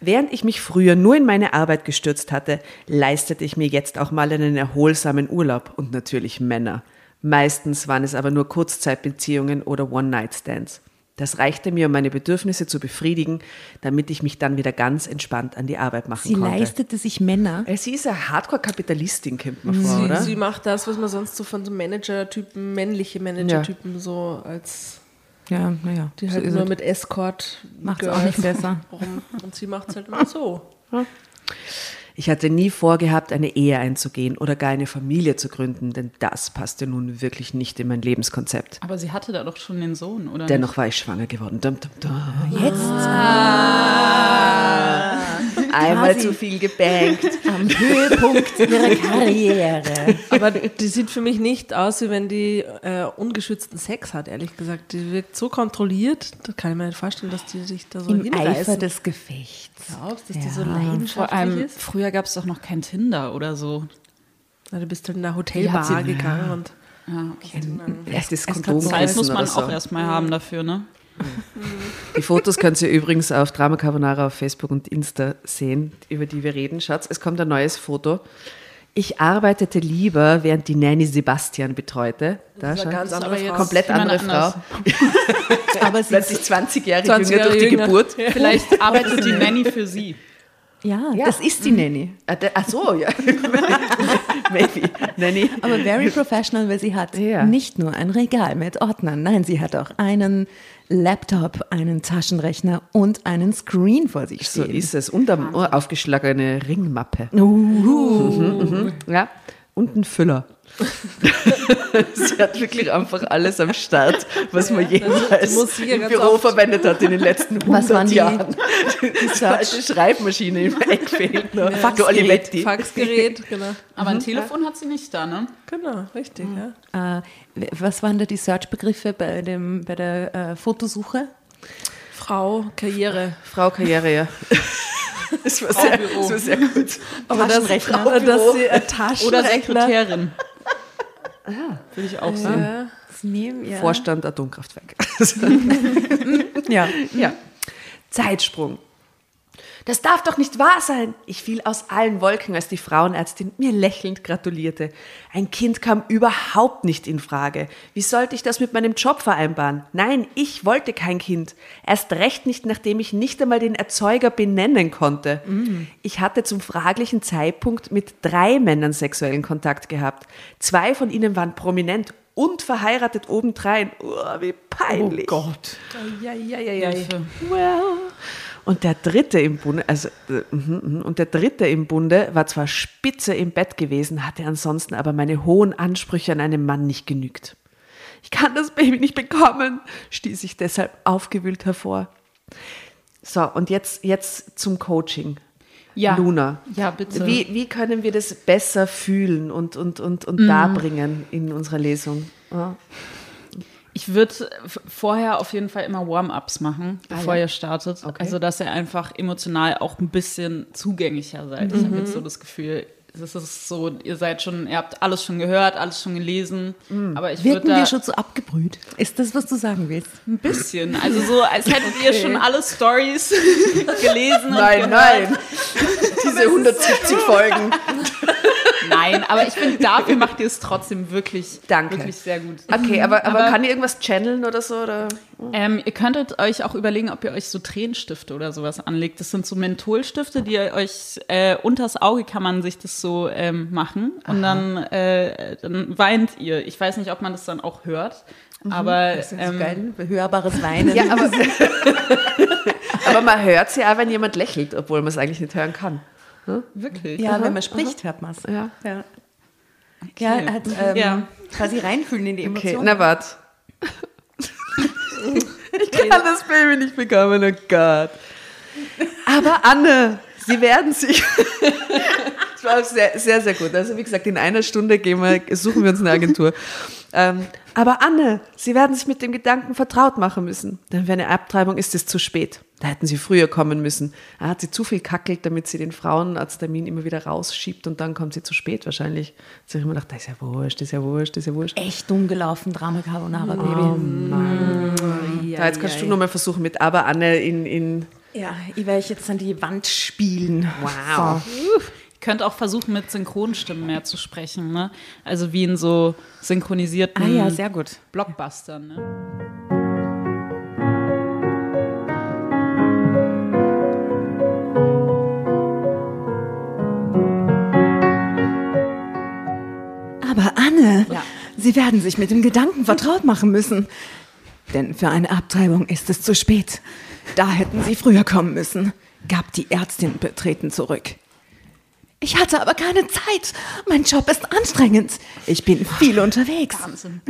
Speaker 2: Während ich mich früher nur in meine Arbeit gestürzt hatte, leistete ich mir jetzt auch mal einen erholsamen Urlaub und natürlich Männer. Meistens waren es aber nur Kurzzeitbeziehungen oder One-Night-Stands. Das reichte mir, um meine Bedürfnisse zu befriedigen, damit ich mich dann wieder ganz entspannt an die Arbeit machen
Speaker 4: Sie
Speaker 2: konnte.
Speaker 4: leistete sich Männer.
Speaker 2: Äh, Sie ist eine Hardcore-Kapitalistin, kommt man vor,
Speaker 5: Sie,
Speaker 2: oder?
Speaker 5: sie macht das, was man sonst so von so Manager-Typen, männliche Manager-Typen so als
Speaker 4: Ja, naja.
Speaker 5: die
Speaker 4: so
Speaker 5: halt
Speaker 4: ist
Speaker 5: nur mit Escort
Speaker 4: Macht's auch nicht besser.
Speaker 5: Warum? Und sie macht es halt immer so.
Speaker 2: Ich hatte nie vorgehabt, eine Ehe einzugehen oder gar eine Familie zu gründen, denn das passte nun wirklich nicht in mein Lebenskonzept.
Speaker 1: Aber sie hatte da doch schon den Sohn, oder?
Speaker 2: Dennoch war ich schwanger geworden. Dum, dum, dum.
Speaker 4: Jetzt
Speaker 2: Einmal zu viel gebankt.
Speaker 4: am Höhepunkt ihrer Karriere.
Speaker 5: Aber die sieht für mich nicht aus, wie wenn die äh, ungeschützten Sex hat, ehrlich gesagt. Die wirkt so kontrolliert, da kann ich mir nicht vorstellen, dass die sich da so
Speaker 4: Im
Speaker 5: hinreißen.
Speaker 4: Eifer des Gefechts.
Speaker 5: Glaubst, dass die so
Speaker 4: Ja.
Speaker 5: leidenschaftlich
Speaker 1: Vor allem,
Speaker 5: ist?
Speaker 1: früher gab es doch noch kein Tinder oder so.
Speaker 5: Na, du bist halt in
Speaker 2: Die
Speaker 5: Hotelbar gegangen und
Speaker 1: Ja, okay.
Speaker 2: Erstes
Speaker 4: Es hat
Speaker 2: Kondom
Speaker 4: Zeit
Speaker 1: Zeit muss man
Speaker 2: so.
Speaker 1: auch erstmal haben dafür, ne?
Speaker 2: Die Fotos könnt ihr übrigens auf Drama Carbonara auf Facebook und Insta sehen, über die wir reden. Schaut, es kommt ein neues Foto. Ich arbeitete lieber, während die Nanny Sebastian betreute. Da,
Speaker 5: Das ist eine ganz andere Frau.
Speaker 2: Komplett andere Frau.
Speaker 4: Aber sie
Speaker 2: Plötzlich 20 Jahre
Speaker 5: 20
Speaker 2: jünger
Speaker 5: Jahre
Speaker 2: durch die
Speaker 5: jünger.
Speaker 2: Geburt.
Speaker 1: Vielleicht arbeitet die Nanny für sie.
Speaker 4: ja, das ist die Nanny.
Speaker 2: Ah, Ach so, ja. Maybe. Nanny.
Speaker 4: Aber very professional, weil sie hat
Speaker 2: Ja.
Speaker 4: nicht nur ein Regal mit Ordnern, nein, sie hat auch einen Laptop, einen Taschenrechner und einen Screen vor sich
Speaker 2: So
Speaker 4: stehen.
Speaker 2: ist es. Und eine aufgeschlagene Ringmappe.
Speaker 4: Uh,
Speaker 2: Ja. und einen Füller. sie hat wirklich einfach alles am Start, was man jemals
Speaker 5: ja
Speaker 2: im Büro verwendet hat in den letzten 100
Speaker 4: Was waren die-
Speaker 2: Jahren. Die alte Schreibmaschine im Eck fehlt noch. Der Olivetti.
Speaker 5: Faxgerät, genau.
Speaker 1: Aber ein Telefon hat sie nicht da, ne?
Speaker 5: Genau, richtig, ja.
Speaker 4: Äh, was waren da die Search-Begriffe bei, dem- bei der äh, Fotosuche?
Speaker 5: Frau, Karriere.
Speaker 2: Frau Karriere, ja. Das war sehr, das war sehr gut.
Speaker 5: Aber das,
Speaker 4: Taschenrechner.
Speaker 5: dass sie ein Taschenrechner...
Speaker 1: Oder Sekretärin. Würde ich auch sehen.
Speaker 5: Ja.
Speaker 4: Nehmen, ja.
Speaker 2: Vorstand Atomkraftwerk.
Speaker 4: ja.
Speaker 2: Ja. Zeitsprung. Das darf doch nicht wahr sein. Ich fiel aus allen Wolken, als die Frauenärztin mir lächelnd gratulierte. Ein Kind kam überhaupt nicht in Frage. Wie sollte ich das mit meinem Job vereinbaren? Nein, ich wollte kein Kind. Erst recht nicht, nachdem ich nicht einmal den Erzeuger benennen konnte. Ich hatte zum fraglichen Zeitpunkt mit drei Männern sexuellen Kontakt gehabt. Zwei von ihnen waren prominent und verheiratet obendrein. Oh, wie peinlich.
Speaker 1: Oh Gott.
Speaker 2: Ja, ja, ja, ja.
Speaker 1: Hilfe.
Speaker 2: Well. Und der dritte im Bunde, also äh, mhm, mhm. und der dritte im Bunde war zwar spitze im Bett gewesen, hatte ansonsten aber meine hohen Ansprüche an einen Mann nicht genügt. Ich kann das Baby nicht bekommen, stieß ich deshalb aufgewühlt hervor. So, und jetzt, jetzt zum Coaching.
Speaker 1: Ja.
Speaker 2: Luna.
Speaker 1: Ja, bitte.
Speaker 2: Wie, wie können wir das besser fühlen und, und, und, und darbringen in unserer Lesung? Ja.
Speaker 1: Ich würde vorher auf jeden Fall immer Warm-ups machen, bevor ihr startet.
Speaker 2: Okay.
Speaker 1: Also, dass ihr einfach emotional auch ein bisschen zugänglicher seid. Ich habe jetzt so das Gefühl, es ist so, ihr seid schon, ihr habt alles schon gehört, alles schon gelesen. Aber ich
Speaker 4: Wirken wir schon so abgebrüht? Ist das, was du sagen willst?
Speaker 1: ein bisschen, also so, als hättet ihr schon alle Stories gelesen
Speaker 2: Nein, nein. Diese 170 Folgen.
Speaker 1: Nein, aber ich finde, dafür macht ihr es trotzdem wirklich,
Speaker 2: Danke.
Speaker 1: wirklich sehr gut.
Speaker 2: Okay, aber, aber,
Speaker 1: Aber-
Speaker 2: kann ihr irgendwas channeln oder so? Oder?
Speaker 1: Ähm, ihr könntet euch auch überlegen, ob ihr euch so Tränenstifte oder sowas anlegt. Das sind so Mentholstifte, die ihr euch äh, unters Auge kann man sich das so ähm, machen und dann, äh, dann weint ihr. Ich weiß nicht, ob man das dann auch hört, aber
Speaker 4: Das ist
Speaker 1: ähm,
Speaker 4: so geil, hörbares Weinen.
Speaker 2: Ja, aber, aber man hört sie auch, wenn jemand lächelt, obwohl man es eigentlich nicht hören kann.
Speaker 1: Wirklich.
Speaker 4: Ja, wenn man spricht, hört man es.
Speaker 2: Ja.
Speaker 4: Ja, ja hat, ähm,
Speaker 1: Ja.
Speaker 4: quasi reinfühlen in die
Speaker 2: Okay,
Speaker 4: Emotionen.
Speaker 2: na warte. ich kann das Baby nicht bekommen, oh Gott. Aber Anne, Sie werden sich. Das war sehr, sehr, sehr gut. Also wie gesagt, in einer Stunde gehen wir, suchen wir uns eine Agentur. Ähm, aber Anne, Sie werden sich mit dem Gedanken vertraut machen müssen. Denn für eine Abtreibung ist es zu spät. Da hätten Sie früher kommen müssen. Da hat sie zu viel kackelt, damit sie den Frauenarzttermin immer wieder rausschiebt und dann kommt sie zu spät wahrscheinlich. Jetzt habe ich immer gedacht, das ist ja wurscht, das ist ja wurscht, das ist ja wurscht.
Speaker 4: Echt dumm gelaufen, Drama Carbonara
Speaker 2: Oh
Speaker 4: Baby.
Speaker 2: Da, jetzt kannst du nochmal versuchen mit Aber Anne in, in
Speaker 4: Ja, ich werde jetzt an die Wand spielen.
Speaker 2: Wow.
Speaker 1: Ihr könnt auch versuchen, mit Synchronstimmen mehr zu sprechen, ne? Also wie in so synchronisierten
Speaker 4: Ah ja, sehr gut.
Speaker 1: Blockbustern, ne?
Speaker 4: Aber Anne, Sie werden sich mit dem Gedanken vertraut machen müssen. Denn für eine Abtreibung ist es zu spät. Da hätten Sie früher kommen müssen, gab die Ärztin betreten zurück. Ich hatte aber keine Zeit. Mein Job ist anstrengend. Ich bin viel unterwegs.
Speaker 1: Wahnsinn.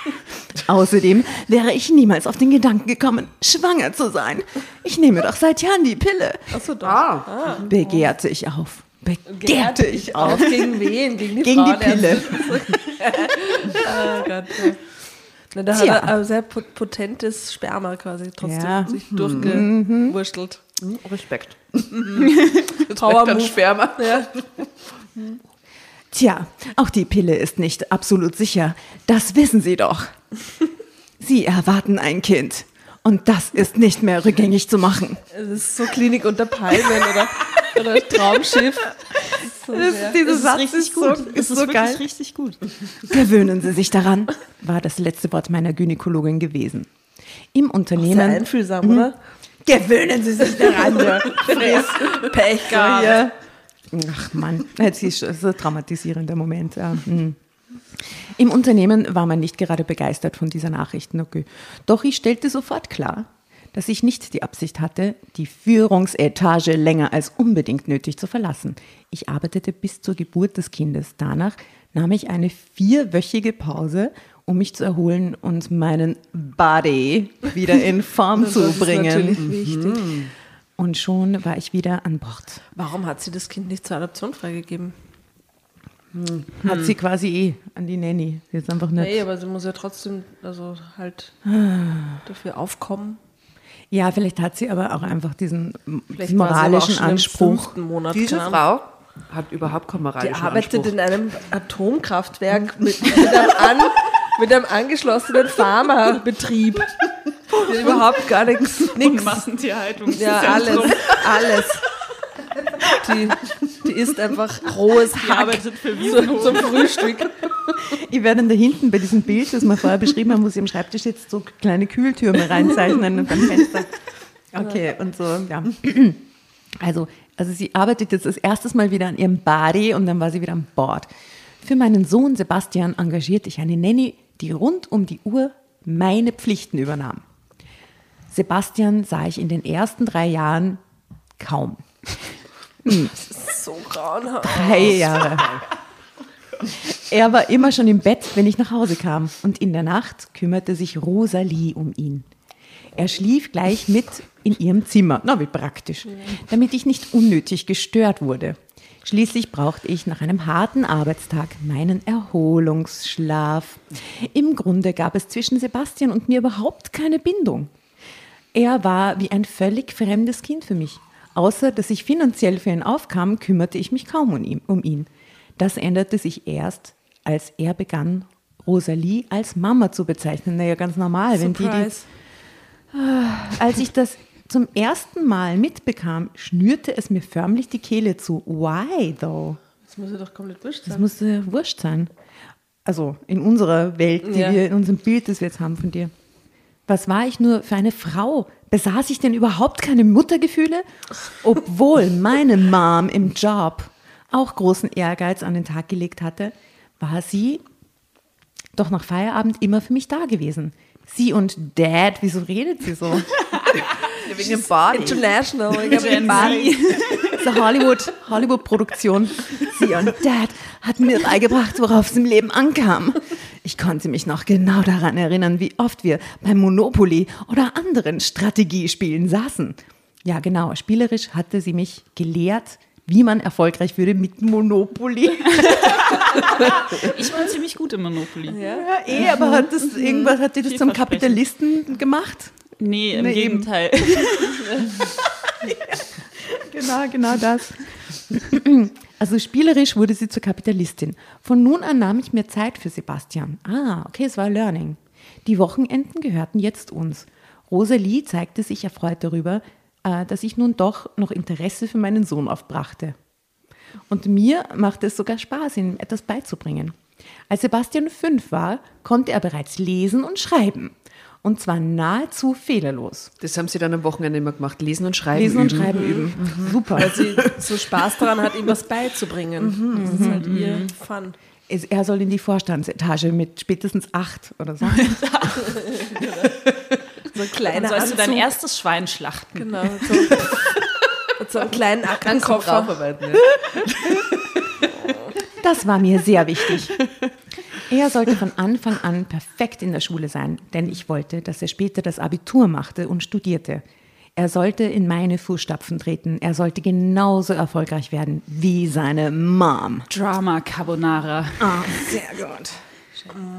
Speaker 4: Außerdem wäre ich niemals auf den Gedanken gekommen, schwanger zu sein. Ich nehme doch seit Jahren die Pille.
Speaker 5: Achso, doch.
Speaker 2: Ah,
Speaker 4: Begehrte ich auf. Begehrte ich auf.
Speaker 5: Gegen wen? Gegen die
Speaker 4: Gegen die
Speaker 5: Frauenärztin.
Speaker 4: Pille.
Speaker 5: Oh Gott. Na, da
Speaker 4: Tja.
Speaker 5: hat er ein sehr pot- potentes Sperma quasi trotzdem
Speaker 4: Ja.
Speaker 5: sich durchgewurschtelt.
Speaker 2: Respekt.
Speaker 5: Power
Speaker 2: Dann. Sperma.
Speaker 5: Ja.
Speaker 4: Tja, auch die Pille ist nicht absolut sicher. Das wissen Sie doch. Sie erwarten ein Kind. Und das ist nicht mehr rückgängig zu machen.
Speaker 5: Es ist so Klinik unter Palmen oder, oder Traumschiff. So sehr.
Speaker 4: Dieser Satz
Speaker 1: richtig
Speaker 4: ist so,
Speaker 1: gut.
Speaker 4: ist
Speaker 1: es ist
Speaker 4: so geil.
Speaker 1: richtig gut.
Speaker 4: Gewöhnen Sie sich daran, war das letzte Wort meiner Gynäkologin gewesen. Im
Speaker 5: Sehr
Speaker 4: Unternehmen.
Speaker 5: einfühlsam, oder?
Speaker 4: Gewöhnen Sie sich daran, ja. Friss, Pech,
Speaker 1: Gar
Speaker 4: ja. Ach Mann, jetzt ist so ein traumatisierender Moment. Ja. hm. Im Unternehmen war man nicht gerade begeistert von dieser Nachrichten. Okay. Doch ich stellte sofort klar, dass ich nicht die Absicht hatte, die Führungsetage länger als unbedingt nötig zu verlassen. Ich arbeitete bis zur Geburt des Kindes. Danach nahm ich eine vierwöchige Pause, um mich zu erholen und meinen Body wieder in Form zu
Speaker 5: das
Speaker 4: bringen.
Speaker 5: ist natürlich wichtig.
Speaker 4: Und schon war ich wieder an Bord.
Speaker 5: Warum hat sie das Kind nicht zur Adoption freigegeben?
Speaker 4: Hat sie quasi eh an die Nanny. Sie ist einfach nicht.
Speaker 5: Nee, aber sie muss ja trotzdem also halt dafür aufkommen.
Speaker 4: Ja, vielleicht hat sie aber auch einfach diesen
Speaker 5: Vielleicht
Speaker 4: moralischen Anspruch.
Speaker 2: Diese
Speaker 5: Ahnung.
Speaker 2: Frau hat überhaupt keinen
Speaker 5: Die
Speaker 2: moralischen
Speaker 5: arbeitet
Speaker 2: Anspruch.
Speaker 5: in einem Atomkraftwerk mit, mit, einem, an, mit einem angeschlossenen Pharmabetrieb. Hat überhaupt gar nichts.
Speaker 1: Und Massentierhaltung.
Speaker 5: Ja, alles. Alles. Die, die isst einfach rohes
Speaker 1: Die
Speaker 5: Hack
Speaker 1: arbeitet für
Speaker 5: zum, Frühstück.
Speaker 4: Ich werde dann da hinten bei diesem Bild, das wir vorher beschrieben haben, wo sie am Schreibtisch sitzt, so kleine Kühltürme reinzeichnen und am Fenster. Okay, und so, ja. Also, also sie arbeitet jetzt das erste Mal wieder an ihrem Body und dann war sie wieder an Bord. Für meinen Sohn Sebastian engagierte ich eine Nanny, die rund um die Uhr meine Pflichten übernahm. Sebastian sah ich in den ersten drei Jahren kaum.
Speaker 5: So grauenhaft.
Speaker 4: Drei Jahre. Er war immer schon im Bett, wenn ich nach Hause kam. Und in der Nacht kümmerte sich Rosalie um ihn. Er schlief gleich mit in ihrem Zimmer. Na, wie praktisch. Damit ich nicht unnötig gestört wurde. Schließlich brauchte ich nach einem harten Arbeitstag meinen Erholungsschlaf. Im Grunde gab es zwischen Sebastian und mir überhaupt keine Bindung. Er war wie ein völlig fremdes Kind für mich. Außer dass ich finanziell für ihn aufkam, kümmerte ich mich kaum um ihn. Das änderte sich erst, als er begann, Rosalie als Mama zu bezeichnen. Naja, ganz normal. Wenn die, die,
Speaker 5: Surprise.
Speaker 4: als ich das zum ersten Mal mitbekam, schnürte es mir förmlich die Kehle zu. Why though?
Speaker 5: Das muss ja doch komplett wurscht
Speaker 4: Das
Speaker 5: sein.
Speaker 4: muss ja wurscht sein. Also in unserer Welt, die
Speaker 5: Ja.
Speaker 4: wir in unserem Bild, das wir jetzt haben von dir. Was war ich nur für eine Frau? Besaß ich denn überhaupt keine Muttergefühle? Obwohl meine Mom im Job auch großen Ehrgeiz an den Tag gelegt hatte, war sie doch nach Feierabend immer für mich da gewesen. Sie und Dad, wieso redet sie so?
Speaker 2: Wegen dem Body.
Speaker 5: International. Ich hab
Speaker 1: Gen
Speaker 5: Body.
Speaker 4: So Hollywood, Hollywood-Produktion. Sie und Dad hatten mir beigebracht, worauf es im Leben ankam. Ich konnte mich noch genau daran erinnern, wie oft wir beim Monopoly oder anderen Strategiespielen saßen. Ja, genau, spielerisch hatte sie mich gelehrt, wie man erfolgreich würde mit Monopoly.
Speaker 1: Ich war ziemlich gut im Monopoly.
Speaker 4: Ja, eh, aber hat das irgendwas, hat die das zum. Kapitalisten gemacht?
Speaker 1: Nee, im
Speaker 4: Nee.
Speaker 1: Gegenteil.
Speaker 4: Genau, genau das. Also spielerisch wurde sie zur Kapitalistin. Von nun an nahm ich mir Zeit für Sebastian. Ah, okay, es war Learning. Die Wochenenden gehörten jetzt uns. Rosalie zeigte sich erfreut darüber, äh, dass ich nun doch noch Interesse für meinen Sohn aufbrachte. Und mir machte es sogar Spaß, ihm etwas beizubringen. Als Sebastian fünf war, konnte er bereits lesen und schreiben. Und zwar nahezu fehlerlos.
Speaker 2: Das haben sie dann am Wochenende immer gemacht. Lesen und Schreiben.
Speaker 4: Lesen und
Speaker 2: üben.
Speaker 4: Schreiben üben. Super.
Speaker 5: Weil sie so Spaß daran hat, ihm was beizubringen. Das ist halt ihr Fun.
Speaker 4: Es- Er soll in die Vorstandsetage mit spätestens acht oder so.
Speaker 5: So ein kleiner
Speaker 1: Dann sollst du dein
Speaker 5: Anzug.
Speaker 1: erstes Schwein schlachten.
Speaker 5: Genau. So, mit so einem kleinen
Speaker 2: ja.
Speaker 4: Das war mir sehr wichtig. Er sollte von Anfang an perfekt in der Schule sein, denn ich wollte, dass er später das Abitur machte und studierte. Er sollte in meine Fußstapfen treten. Er sollte genauso erfolgreich werden wie seine Mom.
Speaker 1: Drama Carbonara.
Speaker 4: Sehr gut.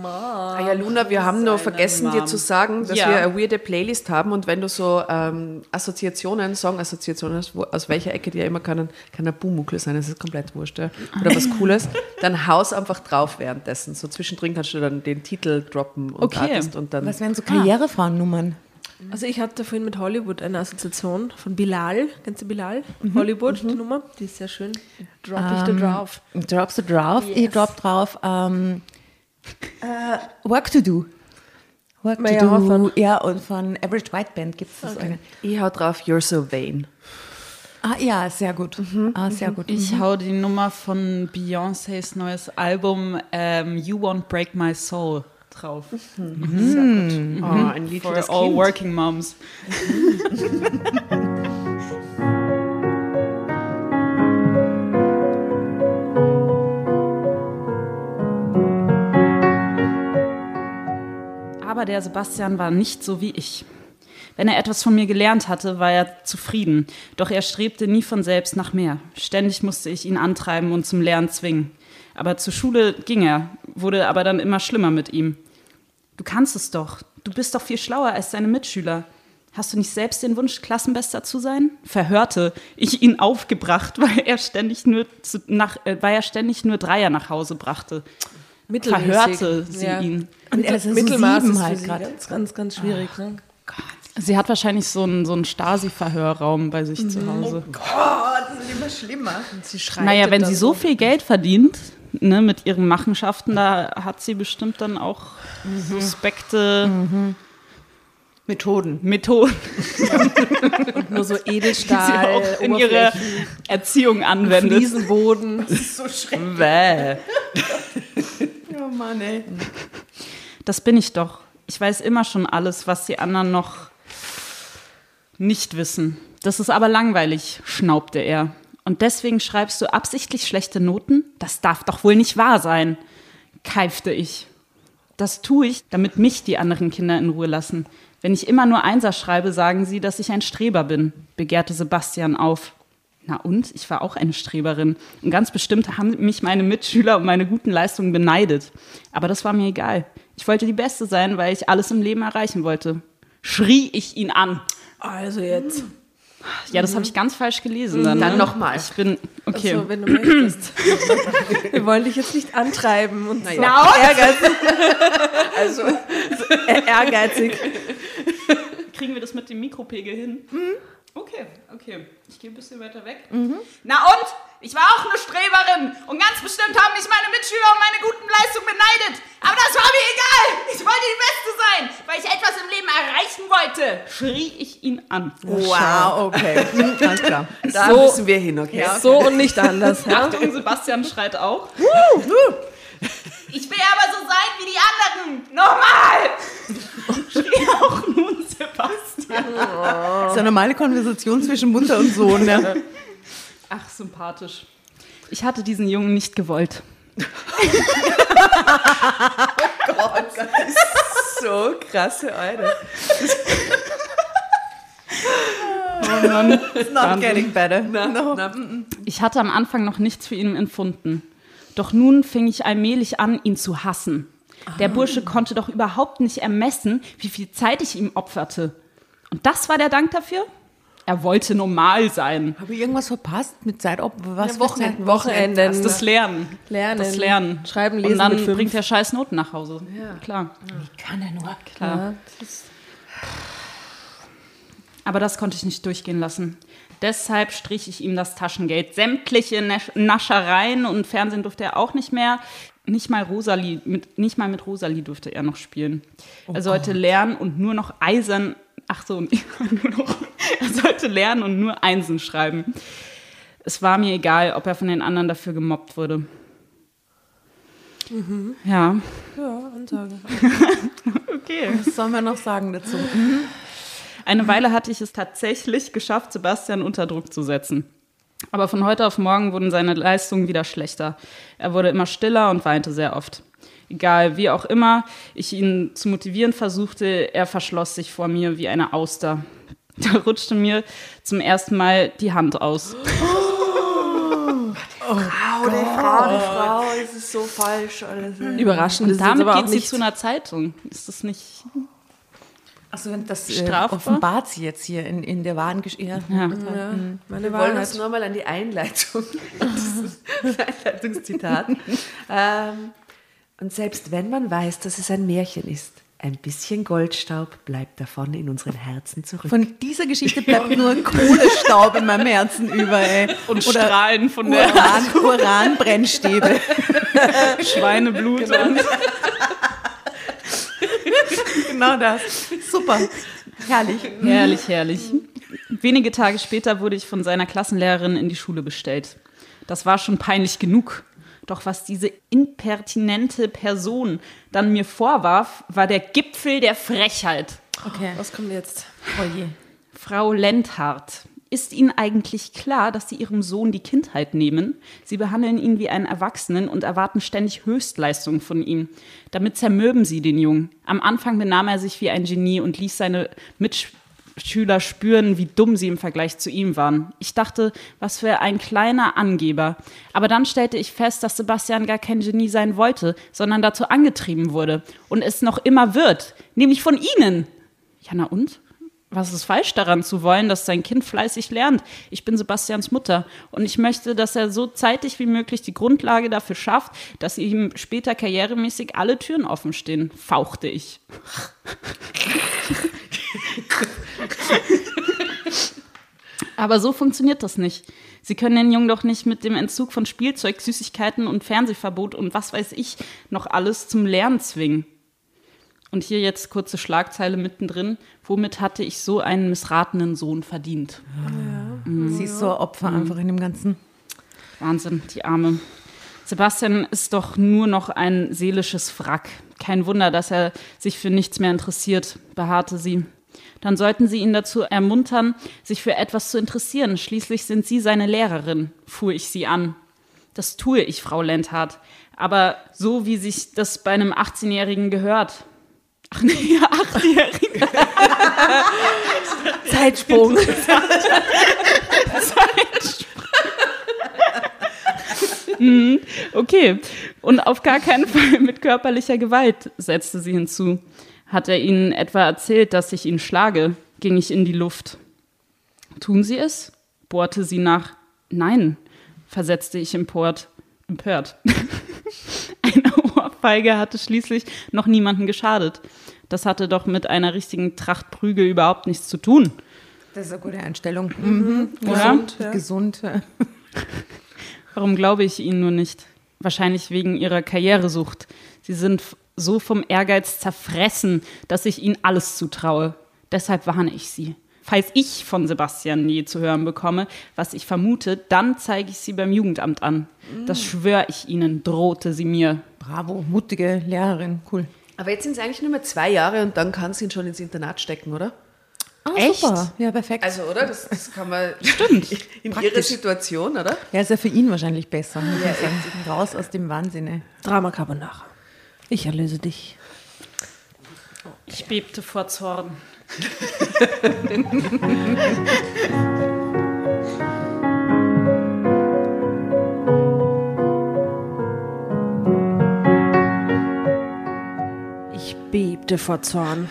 Speaker 2: Ah ja, Luna, wir haben nur vergessen, dir zu sagen, dass
Speaker 1: Ja.
Speaker 2: wir eine weirde Playlist haben und wenn du so ähm, Assoziationen, Song-Assoziationen hast, wo, aus welcher Ecke die ja immer kann, kann ein Bumuckel sein, das ist komplett wurscht, ja. oder was Cooles, dann haus einfach drauf währenddessen. So zwischendrin kannst du dann den Titel droppen und
Speaker 1: Okay.
Speaker 2: Artist und dann.
Speaker 4: Was wären so Karrierefrauennummern?
Speaker 5: Also ich hatte vorhin mit Hollywood eine Assoziation von Bilal. Kennst du Bilal? Hollywood, die Nummer. Die ist sehr schön. Drop ich da drauf.
Speaker 4: Droppst du drauf? Ich drop drauf. Ähm, äh, work to do. Work
Speaker 5: Maya
Speaker 4: to do.
Speaker 5: Hawthorne.
Speaker 4: Ja, und von Average White Band gibt es das eine.
Speaker 2: ich hau drauf, You're so vain.
Speaker 4: Ah ja, sehr gut. Ah, sehr gut.
Speaker 1: Ich hau die Nummer von Beyoncés neues Album ähm, You Won't Break My Soul drauf.
Speaker 2: Oh, ein Lied für
Speaker 1: For
Speaker 2: das
Speaker 1: all
Speaker 2: Kind.
Speaker 1: working moms. Aber der Sebastian war nicht so wie ich. Wenn er etwas von mir gelernt hatte, war er zufrieden. Doch er strebte nie von selbst nach mehr. Ständig musste ich ihn antreiben und zum Lernen zwingen. Aber zur Schule ging er, wurde aber dann immer schlimmer mit ihm. Du kannst es doch. Du bist doch viel schlauer als deine Mitschüler. Hast du nicht selbst den Wunsch, Klassenbester zu sein? Verhörte ich ihn aufgebracht, weil er ständig nur, zu, nach, äh, weil er ständig nur Dreier nach Hause brachte.
Speaker 5: Mittelmäßig.
Speaker 1: Verhörte sie
Speaker 5: Ja.
Speaker 1: ihn.
Speaker 4: Und er ist ja so
Speaker 5: Mittelmaß
Speaker 4: sieben
Speaker 5: ist
Speaker 4: halt
Speaker 5: sie
Speaker 4: grad.
Speaker 5: ganz, ganz, ganz schwierig. Ne?
Speaker 1: Sie hat wahrscheinlich so einen, so einen Stasi-Verhörraum bei sich zu Hause.
Speaker 4: das ist immer schlimmer.
Speaker 5: Sie schreit
Speaker 1: Naja, wenn sie so viel Geld verdient, ne, mit ihren Machenschaften, da hat sie bestimmt dann auch suspekte
Speaker 4: Methoden.
Speaker 1: Methoden,
Speaker 5: nur so
Speaker 1: die sie
Speaker 5: Edelstahl,
Speaker 1: auch in ihrer Erziehung anwendet.
Speaker 5: Fliesenboden.
Speaker 2: Bäh.
Speaker 4: Oh Mann, ey.
Speaker 1: Das bin ich doch. Ich weiß immer schon alles, was die anderen noch nicht wissen. Das ist aber langweilig, schnaubte er. Und deswegen schreibst du absichtlich schlechte Noten? Das darf doch wohl nicht wahr sein, keifte ich. Das tue ich, damit mich die anderen Kinder in Ruhe lassen. Wenn ich immer nur Einser schreibe, sagen sie, dass ich ein Streber bin, begehrte Sebastian auf. Na und? Ich war auch eine Streberin. Und ganz bestimmt haben mich meine Mitschüler um meine guten Leistungen beneidet. Aber das war mir egal. Ich wollte die Beste sein, weil ich alles im Leben erreichen wollte. Schrie ich ihn an.
Speaker 5: Also jetzt.
Speaker 1: Ja, das habe ich ganz falsch gelesen. Dann,
Speaker 2: Dann
Speaker 1: ne?
Speaker 2: nochmal.
Speaker 1: Ich bin, okay.
Speaker 5: Also, wenn du möchtest. Wir wollen dich jetzt nicht antreiben und so.
Speaker 2: Na,
Speaker 5: ehrgeizig. Also, so ehrgeizig.
Speaker 1: Kriegen wir das mit dem Mikropegel hin? Okay, okay. Ich gehe ein bisschen weiter weg. Na und? Ich war auch eine Streberin und ganz bestimmt haben mich meine Mitschüler um meine guten Leistungen beneidet. Aber das war mir egal. Ich wollte die Beste sein, weil ich etwas im Leben erreichen wollte. Schrie ich ihn an.
Speaker 2: Wow, okay. Alles klar. Da
Speaker 5: So.
Speaker 2: müssen wir hin, okay?
Speaker 5: So und nicht anders. Ja?
Speaker 1: Achtung, Sebastian schreit auch. Ich will aber so sein wie die anderen. Nochmal! Schrie auch nun Sebastian.
Speaker 4: Das ist eine normale Konversation zwischen Mutter und Sohn. Ja.
Speaker 1: Ach, sympathisch. Ich hatte diesen Jungen nicht gewollt.
Speaker 2: So krasse Alter.
Speaker 1: Oh Mann.
Speaker 4: It's not getting better. No.
Speaker 1: Ich hatte am Anfang noch nichts für ihn empfunden. Doch nun fing ich allmählich an, ihn zu hassen. Der Bursche konnte doch überhaupt nicht ermessen, wie viel Zeit ich ihm opferte. Und das war der Dank dafür? Er wollte normal sein.
Speaker 4: Habe ich irgendwas verpasst mit Zeitop? Was für
Speaker 5: Wochenenden. Wochenenden.
Speaker 1: Das Lernen.
Speaker 5: Lernen.
Speaker 1: Das Lernen.
Speaker 5: Schreiben,
Speaker 1: Und
Speaker 5: lesen
Speaker 1: dann
Speaker 5: mit fünf.
Speaker 1: bringt er scheiß Noten nach Hause. Klar.
Speaker 4: Kann er nur.
Speaker 1: Klar. Aber das konnte ich nicht durchgehen lassen. Deshalb strich ich ihm das Taschengeld. Sämtliche Nasch- Naschereien und Fernsehen durfte er auch nicht mehr. Nicht mal, Rosalie, mit, nicht mal mit Rosalie durfte er noch spielen. er sollte lernen und nur noch Eisern. Ach so, er sollte lernen und nur Einsen schreiben. Es war mir egal, ob er von den anderen dafür gemobbt wurde. Ja,
Speaker 5: Ja, Ansage.
Speaker 1: okay.
Speaker 4: Was sollen wir noch sagen dazu?
Speaker 1: Eine Weile hatte ich es tatsächlich geschafft, Sebastian unter Druck zu setzen. Aber von heute auf morgen wurden seine Leistungen wieder schlechter. Er wurde immer stiller und weinte sehr oft. Egal, wie auch immer ich ihn zu motivieren versuchte, er verschloss sich vor mir wie eine Auster. Da rutschte mir zum ersten Mal die Hand aus.
Speaker 2: Frau, die Frau, die Frau, es ist so falsch alles.
Speaker 5: Überraschend
Speaker 1: Und damit geht sie
Speaker 5: nicht.
Speaker 1: zu einer Zeitung. Ist das nicht.
Speaker 4: Achso, das äh, offenbart sie jetzt hier in, in der wahren Geschichte. Ja.
Speaker 1: Ja.
Speaker 5: Ja, meine
Speaker 2: Wir wollen uns nur mal an die Einleitung, Einleitungszitat. ähm, und selbst wenn man weiß, dass es ein Märchen ist, ein bisschen Goldstaub bleibt davon in unseren Herzen zurück.
Speaker 4: Von dieser Geschichte bleibt nur Kohlestaub in meinem Herzen über, ey.
Speaker 1: Und Strahlen von der
Speaker 4: Uran, Uranbrennstäbe.
Speaker 1: Schweineblut. Und
Speaker 4: genau das. Super. Herrlich.
Speaker 1: Herrlich, herrlich. Wenige Tage später wurde ich von seiner Klassenlehrerin in die Schule bestellt. Das war schon peinlich genug. Doch was diese impertinente Person dann mir vorwarf, war der Gipfel der Frechheit.
Speaker 4: Okay.
Speaker 5: Was kommt jetzt?
Speaker 4: Oh je.
Speaker 1: Frau Lenthardt, ist Ihnen eigentlich klar, dass Sie Ihrem Sohn die Kindheit nehmen? Sie behandeln ihn wie einen Erwachsenen und erwarten ständig Höchstleistungen von ihm. Damit zermürben Sie den Jungen. Am Anfang benahm er sich wie ein Genie und ließ seine Mitschüler spüren, wie dumm sie im Vergleich zu ihm waren. Ich dachte, was für ein kleiner Angeber. Aber dann stellte ich fest, dass Sebastian gar kein Genie sein wollte, sondern dazu angetrieben wurde und es noch immer wird, nämlich von Ihnen. Ja, na und? Was ist falsch daran zu wollen, dass sein Kind fleißig lernt? Ich bin Sebastians Mutter und ich möchte, dass er so zeitig wie möglich die Grundlage dafür schafft, dass ihm später karrieremäßig alle Türen offen stehen, fauchte ich. Aber so funktioniert das nicht. Sie können den Jungen doch nicht mit dem Entzug von Spielzeug, Süßigkeiten und Fernsehverbot und was weiß ich noch alles zum Lernen zwingen. Und hier jetzt kurze Schlagzeile mittendrin. Womit hatte ich so einen missratenen Sohn verdient?
Speaker 4: Sie ist so ein Opfer einfach in dem Ganzen.
Speaker 1: Wahnsinn, die Arme. Sebastian ist doch nur noch ein seelisches Wrack. Kein Wunder, dass er sich für nichts mehr interessiert, beharrte sie. Dann sollten Sie ihn dazu ermuntern, sich für etwas zu interessieren. Schließlich sind Sie seine Lehrerin, fuhr ich sie an. Das tue ich, Frau Lenthardt. Aber so, wie sich das bei einem 18-Jährigen gehört. Ach nee, ja, 8-Jährigen.
Speaker 5: Zeitsprung.
Speaker 1: Mhm, Okay. Und auf gar keinen Fall mit körperlicher Gewalt, setzte sie hinzu. Hat er Ihnen etwa erzählt, dass ich ihn schlage? Ging ich in die Luft. Tun Sie es? bohrte sie nach. Nein, versetzte ich empört. empört. Eine Ohrfeige hatte schließlich noch niemanden geschadet. Das hatte doch mit einer richtigen Tracht Prügel überhaupt nichts zu tun.
Speaker 4: Das ist eine gute Einstellung. Mhm.
Speaker 1: Gesund,
Speaker 4: ja. Gesund.
Speaker 1: Warum glaube ich Ihnen nur nicht? Wahrscheinlich wegen Ihrer Karrieresucht. Sie sind so vom Ehrgeiz zerfressen, dass ich Ihnen alles zutraue. Deshalb warne ich Sie. Falls ich von Sebastian je zu hören bekomme, was ich vermute, dann zeige ich Sie beim Jugendamt an. Das schwöre ich Ihnen, drohte sie mir.
Speaker 4: Bravo, mutige Lehrerin. Cool.
Speaker 2: Aber jetzt sind es eigentlich nur mehr zwei Jahre und dann kann sie ihn schon ins Internat stecken, oder?
Speaker 4: Ah,
Speaker 1: Echt?
Speaker 4: Super. Ja, perfekt.
Speaker 2: Also, oder? Das, das kann man. Stimmt. In ihrer
Speaker 4: Praktisch.
Speaker 2: Situation, oder?
Speaker 4: ja, ist ja für ihn wahrscheinlich besser. sagen. Raus aus dem Wahnsinn.
Speaker 5: Drama Carbonara. Ich erlöse dich.
Speaker 1: Ich bebte vor Zorn.
Speaker 5: bebte vor Zorn.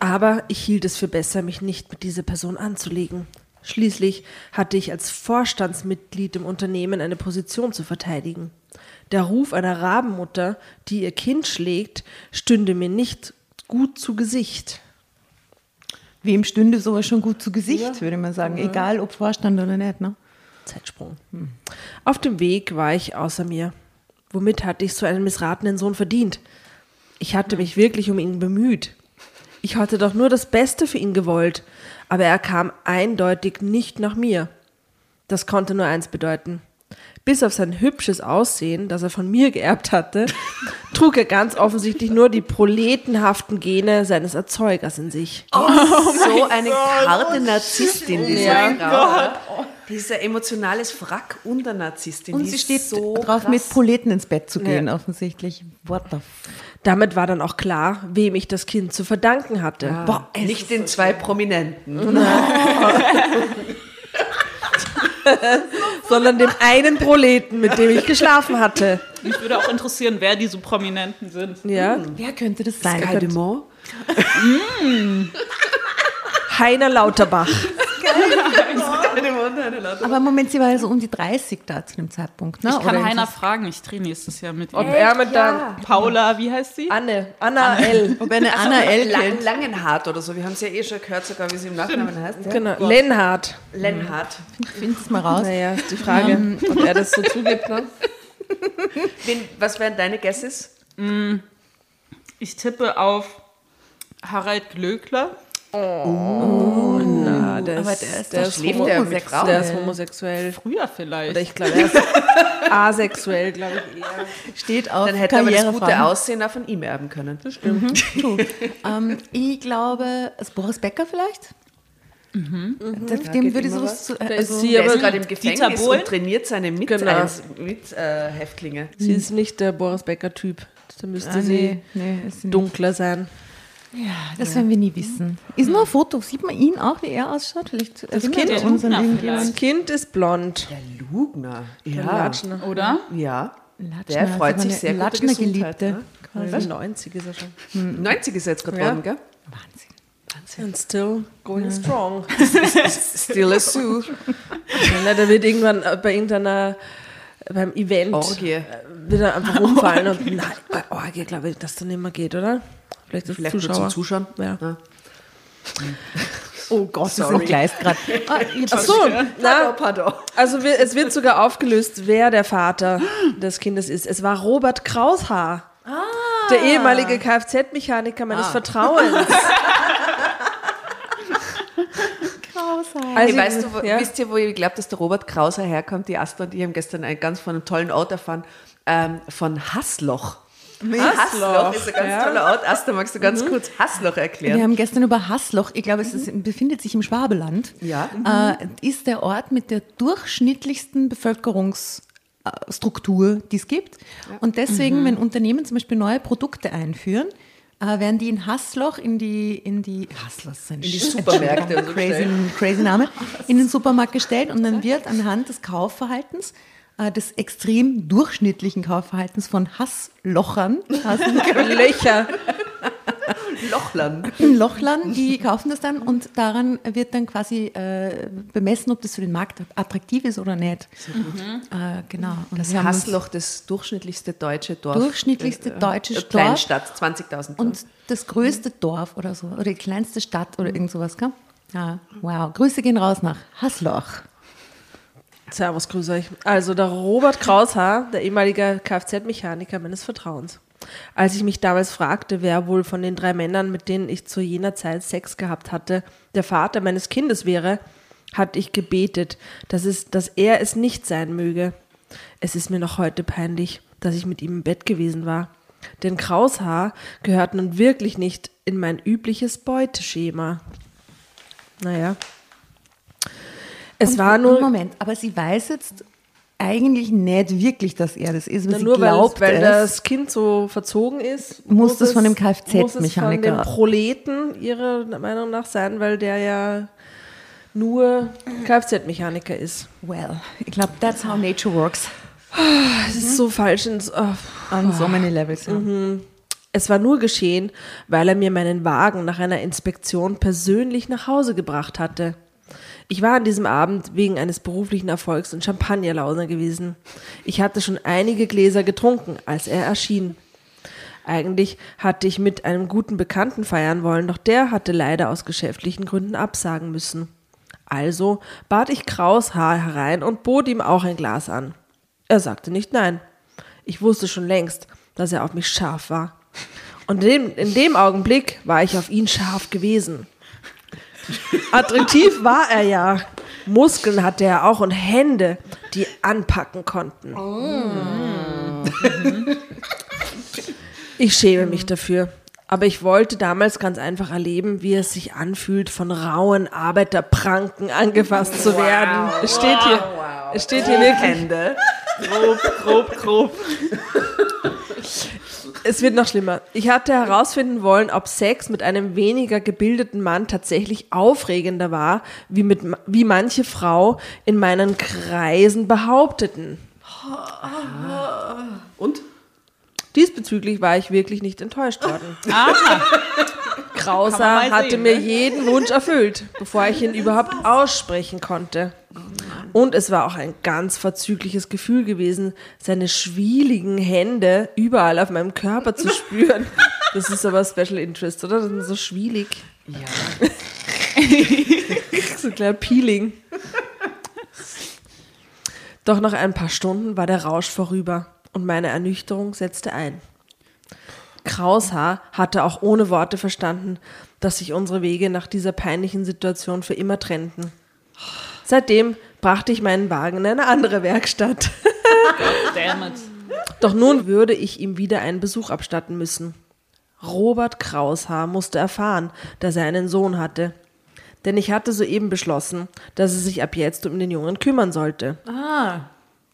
Speaker 5: Aber ich hielt es für besser, mich nicht mit dieser Person anzulegen. Schließlich hatte ich als Vorstandsmitglied im Unternehmen eine Position zu verteidigen. Der Ruf einer Rabenmutter, die ihr Kind schlägt, stünde mir nicht gut zu Gesicht.
Speaker 4: Wem stünde sowas schon gut zu Gesicht, würde man sagen. Egal, ob Vorstand oder nicht. Ne?
Speaker 5: Zeitsprung. Auf dem Weg war ich außer mir. Womit hatte ich so einen missratenen Sohn verdient? Ich hatte mich wirklich um ihn bemüht. Ich hatte doch nur das Beste für ihn gewollt, aber er kam eindeutig nicht nach mir. Das konnte nur eins bedeuten. Bis auf sein hübsches Aussehen, das er von mir geerbt hatte, trug er ganz offensichtlich nur die proletenhaften Gene seines Erzeugers in sich.
Speaker 2: so eine harte Narzisstin, diese
Speaker 5: Ja.
Speaker 2: Frau. Dieser emotionales Wrack und eine Narzisstin.
Speaker 4: Und
Speaker 2: die
Speaker 4: sie steht
Speaker 2: so
Speaker 4: drauf,
Speaker 2: krass.
Speaker 4: mit Poleten ins Bett zu gehen, offensichtlich. What the
Speaker 5: Damit war dann auch klar, wem ich das Kind zu verdanken hatte.
Speaker 2: Boah, nicht den zwei Prominenten.
Speaker 5: sondern dem einen Proleten, mit dem ich geschlafen hatte.
Speaker 1: Mich würde auch interessieren, wer diese Prominenten sind.
Speaker 5: Ja,
Speaker 4: Wer könnte das sein?
Speaker 2: Sky Dumont.
Speaker 5: Heiner Lauterbach.
Speaker 4: Aber Moment, sie war ja so um die 30 da zu dem Zeitpunkt. Ne?
Speaker 1: Ich kann
Speaker 4: Oder
Speaker 1: Heiner fragen, ich drehe nächstes Jahr mit
Speaker 5: Ob
Speaker 1: ihm.
Speaker 5: er mit dann
Speaker 1: Paula, wie heißt sie?
Speaker 5: Anne, Anna L.
Speaker 4: es- Ob er eine Anna L.
Speaker 2: Lang. Langenhardt oder so. Wir haben es ja eh schon gehört, sogar wie sie im Nachnamen heißt. Ja.
Speaker 5: Genau, Lenhardt.
Speaker 2: Lenhardt.
Speaker 4: Find's mal raus.
Speaker 5: Naja, ist die Frage, ob er das so zugibt. Ne?
Speaker 2: Wen, was wären deine Guesses?
Speaker 1: Ich tippe auf Harald Glöckler.
Speaker 5: Na, Na, der
Speaker 4: aber
Speaker 5: ist,
Speaker 4: der ist
Speaker 5: der ist,
Speaker 2: schläft
Speaker 5: homo
Speaker 2: der mit Frauen?
Speaker 5: der ist homosexuell.
Speaker 1: Früher vielleicht.
Speaker 5: Oder ich glaube, er ist asexuell, glaube ich eher.
Speaker 4: Steht auf
Speaker 2: Dann hätte er das gute. Aussehen auch von ihm erben können.
Speaker 4: Du, ähm, ich glaube, ist Boris Becker vielleicht? Mhm. Das,
Speaker 2: Ja,
Speaker 4: dem würde sowas
Speaker 2: was.
Speaker 4: zu.
Speaker 5: Der
Speaker 4: Also,
Speaker 5: ist sie
Speaker 2: Der
Speaker 5: aber
Speaker 2: ist gerade im Gefängnis und trainiert seine Mit
Speaker 5: Genau.
Speaker 2: Eins- Mit, äh, Häftlinge.
Speaker 5: Sie ist nicht der Boris Becker-Typ. Da müsste
Speaker 4: ah,
Speaker 5: sie
Speaker 4: nee, nee, ist nicht.
Speaker 5: dunkler sein.
Speaker 4: Ja, das werden wir nie wissen. Ist nur ein Foto. Sieht man ihn auch, wie er ausschaut? Vielleicht das
Speaker 5: Kind
Speaker 4: wir uns an.
Speaker 5: Das Kind ist blond.
Speaker 2: Der Lugner. Ja.
Speaker 5: Latschner.
Speaker 1: Oder?
Speaker 2: ja.
Speaker 4: Latschner,
Speaker 2: Der freut sich sehr
Speaker 4: Latschner. Geliebte.
Speaker 2: Ne?
Speaker 5: Was? 90 ist er schon.
Speaker 2: 90 ist er jetzt gerade
Speaker 5: Ja.
Speaker 2: worden, gell?
Speaker 4: Wahnsinn.
Speaker 5: And still going strong.
Speaker 2: Still a Sue.
Speaker 5: Ja, der wird irgendwann äh, bei irgendeiner, beim Event
Speaker 2: Orgie.
Speaker 5: äh, wird er einfach umfallen und nein, bei Orgie glaube ich, dass das nicht mehr geht, oder? Vielleicht,
Speaker 2: Vielleicht nur
Speaker 5: Zuschauer.
Speaker 2: zum Zuschauen.
Speaker 5: Ja.
Speaker 2: Ja.
Speaker 4: Oh Gott, das entgleist gerade. Ah,
Speaker 5: Ach so, na,
Speaker 2: Pardon.
Speaker 5: also wir, es wird sogar aufgelöst, wer der Vater des Kindes ist. Es war Robert Kraushaar. Der ehemalige Kfz-Mechaniker meines Vertrauens.
Speaker 4: Krauser.
Speaker 5: Also,
Speaker 2: Hey, weißt du, wo,
Speaker 5: ja.
Speaker 2: wisst ihr, wo ich glaube, dass der Robert Krauser herkommt? Die Asta und ich haben gestern ein, ganz von einem tollen Ort erfahren, ähm, von Hassloch. Hassloch ist ein ganz
Speaker 5: ja.
Speaker 2: toller Ort. Asta, magst du ganz kurz Hassloch
Speaker 4: Wir
Speaker 2: erklären?
Speaker 4: haben gestern über Hassloch, ich glaube, es ist, befindet sich im Schwabeland,
Speaker 2: Ja.
Speaker 4: äh, ist der Ort mit der durchschnittlichsten Bevölkerungsstruktur, die es gibt. Und deswegen, wenn Unternehmen zum Beispiel neue Produkte einführen, äh, werden die in Hassloch in die, in die, Hassloch ist ein
Speaker 2: die Supermärkte
Speaker 4: crazy, crazy Name, in den Supermarkt gestellt und dann wird anhand des Kaufverhaltens äh, des extrem durchschnittlichen Kaufverhaltens von Hasslochern,
Speaker 5: Löcher.
Speaker 2: Lochlern.
Speaker 4: Lochlern, die kaufen das dann und daran wird dann quasi äh, bemessen, ob das für den Markt attraktiv ist oder nicht. Äh, genau. Und
Speaker 2: Das Hassloch, das durchschnittlichste deutsche Dorf.
Speaker 4: Durchschnittlichste deutsche
Speaker 2: äh,
Speaker 4: Dorf.
Speaker 2: Kleinstadt, 20.000.
Speaker 4: Und das größte Dorf oder so, oder die kleinste Stadt oder irgend sowas, gell? Ja, wow. Grüße gehen raus nach Hassloch.
Speaker 5: Servus, grüß euch. Also der Robert Kraushaar, der ehemalige Kfz-Mechaniker meines Vertrauens. Als ich mich damals fragte, wer wohl von den drei Männern, mit denen ich zu jener Zeit Sex gehabt hatte, der Vater meines Kindes wäre, hatte ich gebetet, dass, es, dass er es nicht sein möge. Es ist mir noch heute peinlich, dass ich mit ihm im Bett gewesen war. Denn Kraushaar gehört nun wirklich nicht in mein übliches Beuteschema. Naja. Es
Speaker 4: Und-
Speaker 5: war nur.
Speaker 4: Moment, aber sie weiß jetzt eigentlich nicht wirklich, dass er das ist, weil
Speaker 5: Na, nur weil,
Speaker 4: glaubt
Speaker 5: weil
Speaker 4: es.
Speaker 5: das Kind so verzogen ist,
Speaker 4: Muss das von dem
Speaker 5: es- Muss es von
Speaker 4: Kfz-Mechaniker-
Speaker 5: dem Proleten ihrer Meinung nach sein, weil der ja nur Kfz-Mechaniker ist.
Speaker 4: Well, ich glaube, that's how nature works.
Speaker 5: Das ist so falsch. Ins, oh.
Speaker 4: On so many levels. Ja.
Speaker 5: Es war nur geschehen, weil er mir meinen Wagen nach einer Inspektion persönlich nach Hause gebracht hatte. Ich war an diesem Abend wegen eines beruflichen Erfolgs in Champagnerlaune gewesen. Ich hatte schon einige Gläser getrunken, als er erschien. Eigentlich hatte ich mit einem guten Bekannten feiern wollen, doch der hatte leider aus geschäftlichen Gründen absagen müssen. Also bat ich Kraus Haar herein und bot ihm auch ein Glas an. Er sagte nicht nein. Ich wusste schon längst, dass er auf mich scharf war. Und in dem, in dem Augenblick war ich auf ihn scharf gewesen. Attraktiv war er ja. Muskeln hatte er auch und Hände, die anpacken konnten. Ich schäme mich dafür. Aber ich wollte damals ganz einfach erleben, wie es sich anfühlt, von rauen Arbeiterpranken angefasst zu werden. Es steht hier, es steht hier wirklich.
Speaker 2: Hände.
Speaker 1: Grob, grob, grob.
Speaker 5: Es wird noch schlimmer. Ich hatte herausfinden wollen, ob Sex mit einem weniger gebildeten Mann tatsächlich aufregender war, wie, mit, wie manche Frau in meinen Kreisen behaupteten.
Speaker 2: Und?
Speaker 5: Diesbezüglich war ich wirklich nicht enttäuscht worden.
Speaker 1: Man
Speaker 5: Krauser hatte mir
Speaker 1: ne?
Speaker 5: jeden Wunsch erfüllt, bevor ich ihn überhaupt aussprechen konnte. Und es war auch ein ganz vorzügliches Gefühl gewesen, seine schwieligen Hände überall auf meinem Körper zu spüren. Das ist aber Special Interest, oder? Das ist so schwielig.
Speaker 2: Ja.
Speaker 5: So ein kleiner Peeling. Doch nach ein paar Stunden war der Rausch vorüber und meine Ernüchterung setzte ein. Kraushaar hatte auch ohne Worte verstanden, dass sich unsere Wege nach dieser peinlichen Situation für immer trennten. Seitdem brachte ich meinen Wagen in eine andere Werkstatt. Doch nun würde ich ihm wieder einen Besuch abstatten müssen. Robert Kraushaar musste erfahren, dass er einen Sohn hatte. Denn ich hatte soeben beschlossen, dass er sich ab jetzt um den Jungen kümmern sollte.
Speaker 4: Ah,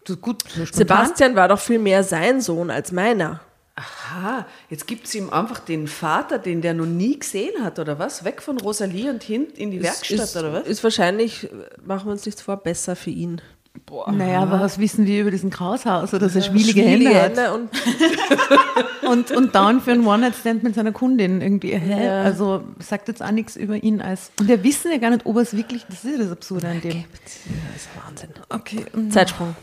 Speaker 4: so gut. So.
Speaker 5: Sebastian war doch viel mehr sein Sohn als meiner.
Speaker 2: Aha, jetzt gibt es ihm einfach den Vater, den der noch nie gesehen hat, oder was? Weg von Rosalie und hin in die Werkstatt,
Speaker 5: ist,
Speaker 2: oder was?
Speaker 5: Ist wahrscheinlich, machen wir uns nichts vor, besser für ihn.
Speaker 4: Naja, aber was wissen wir über diesen Kraushaus, dass er schwielige Hände hat?
Speaker 5: Hände und
Speaker 4: Und, und down für einen One-Night-Stand mit seiner Kundin irgendwie. Hä? Also sagt jetzt auch nichts über ihn als. Und wir wissen ja gar nicht, ob er es wirklich. Das ist ja das Absurde an dem.
Speaker 5: Das ist Wahnsinn.
Speaker 4: Okay. und-
Speaker 5: Zeitsprung.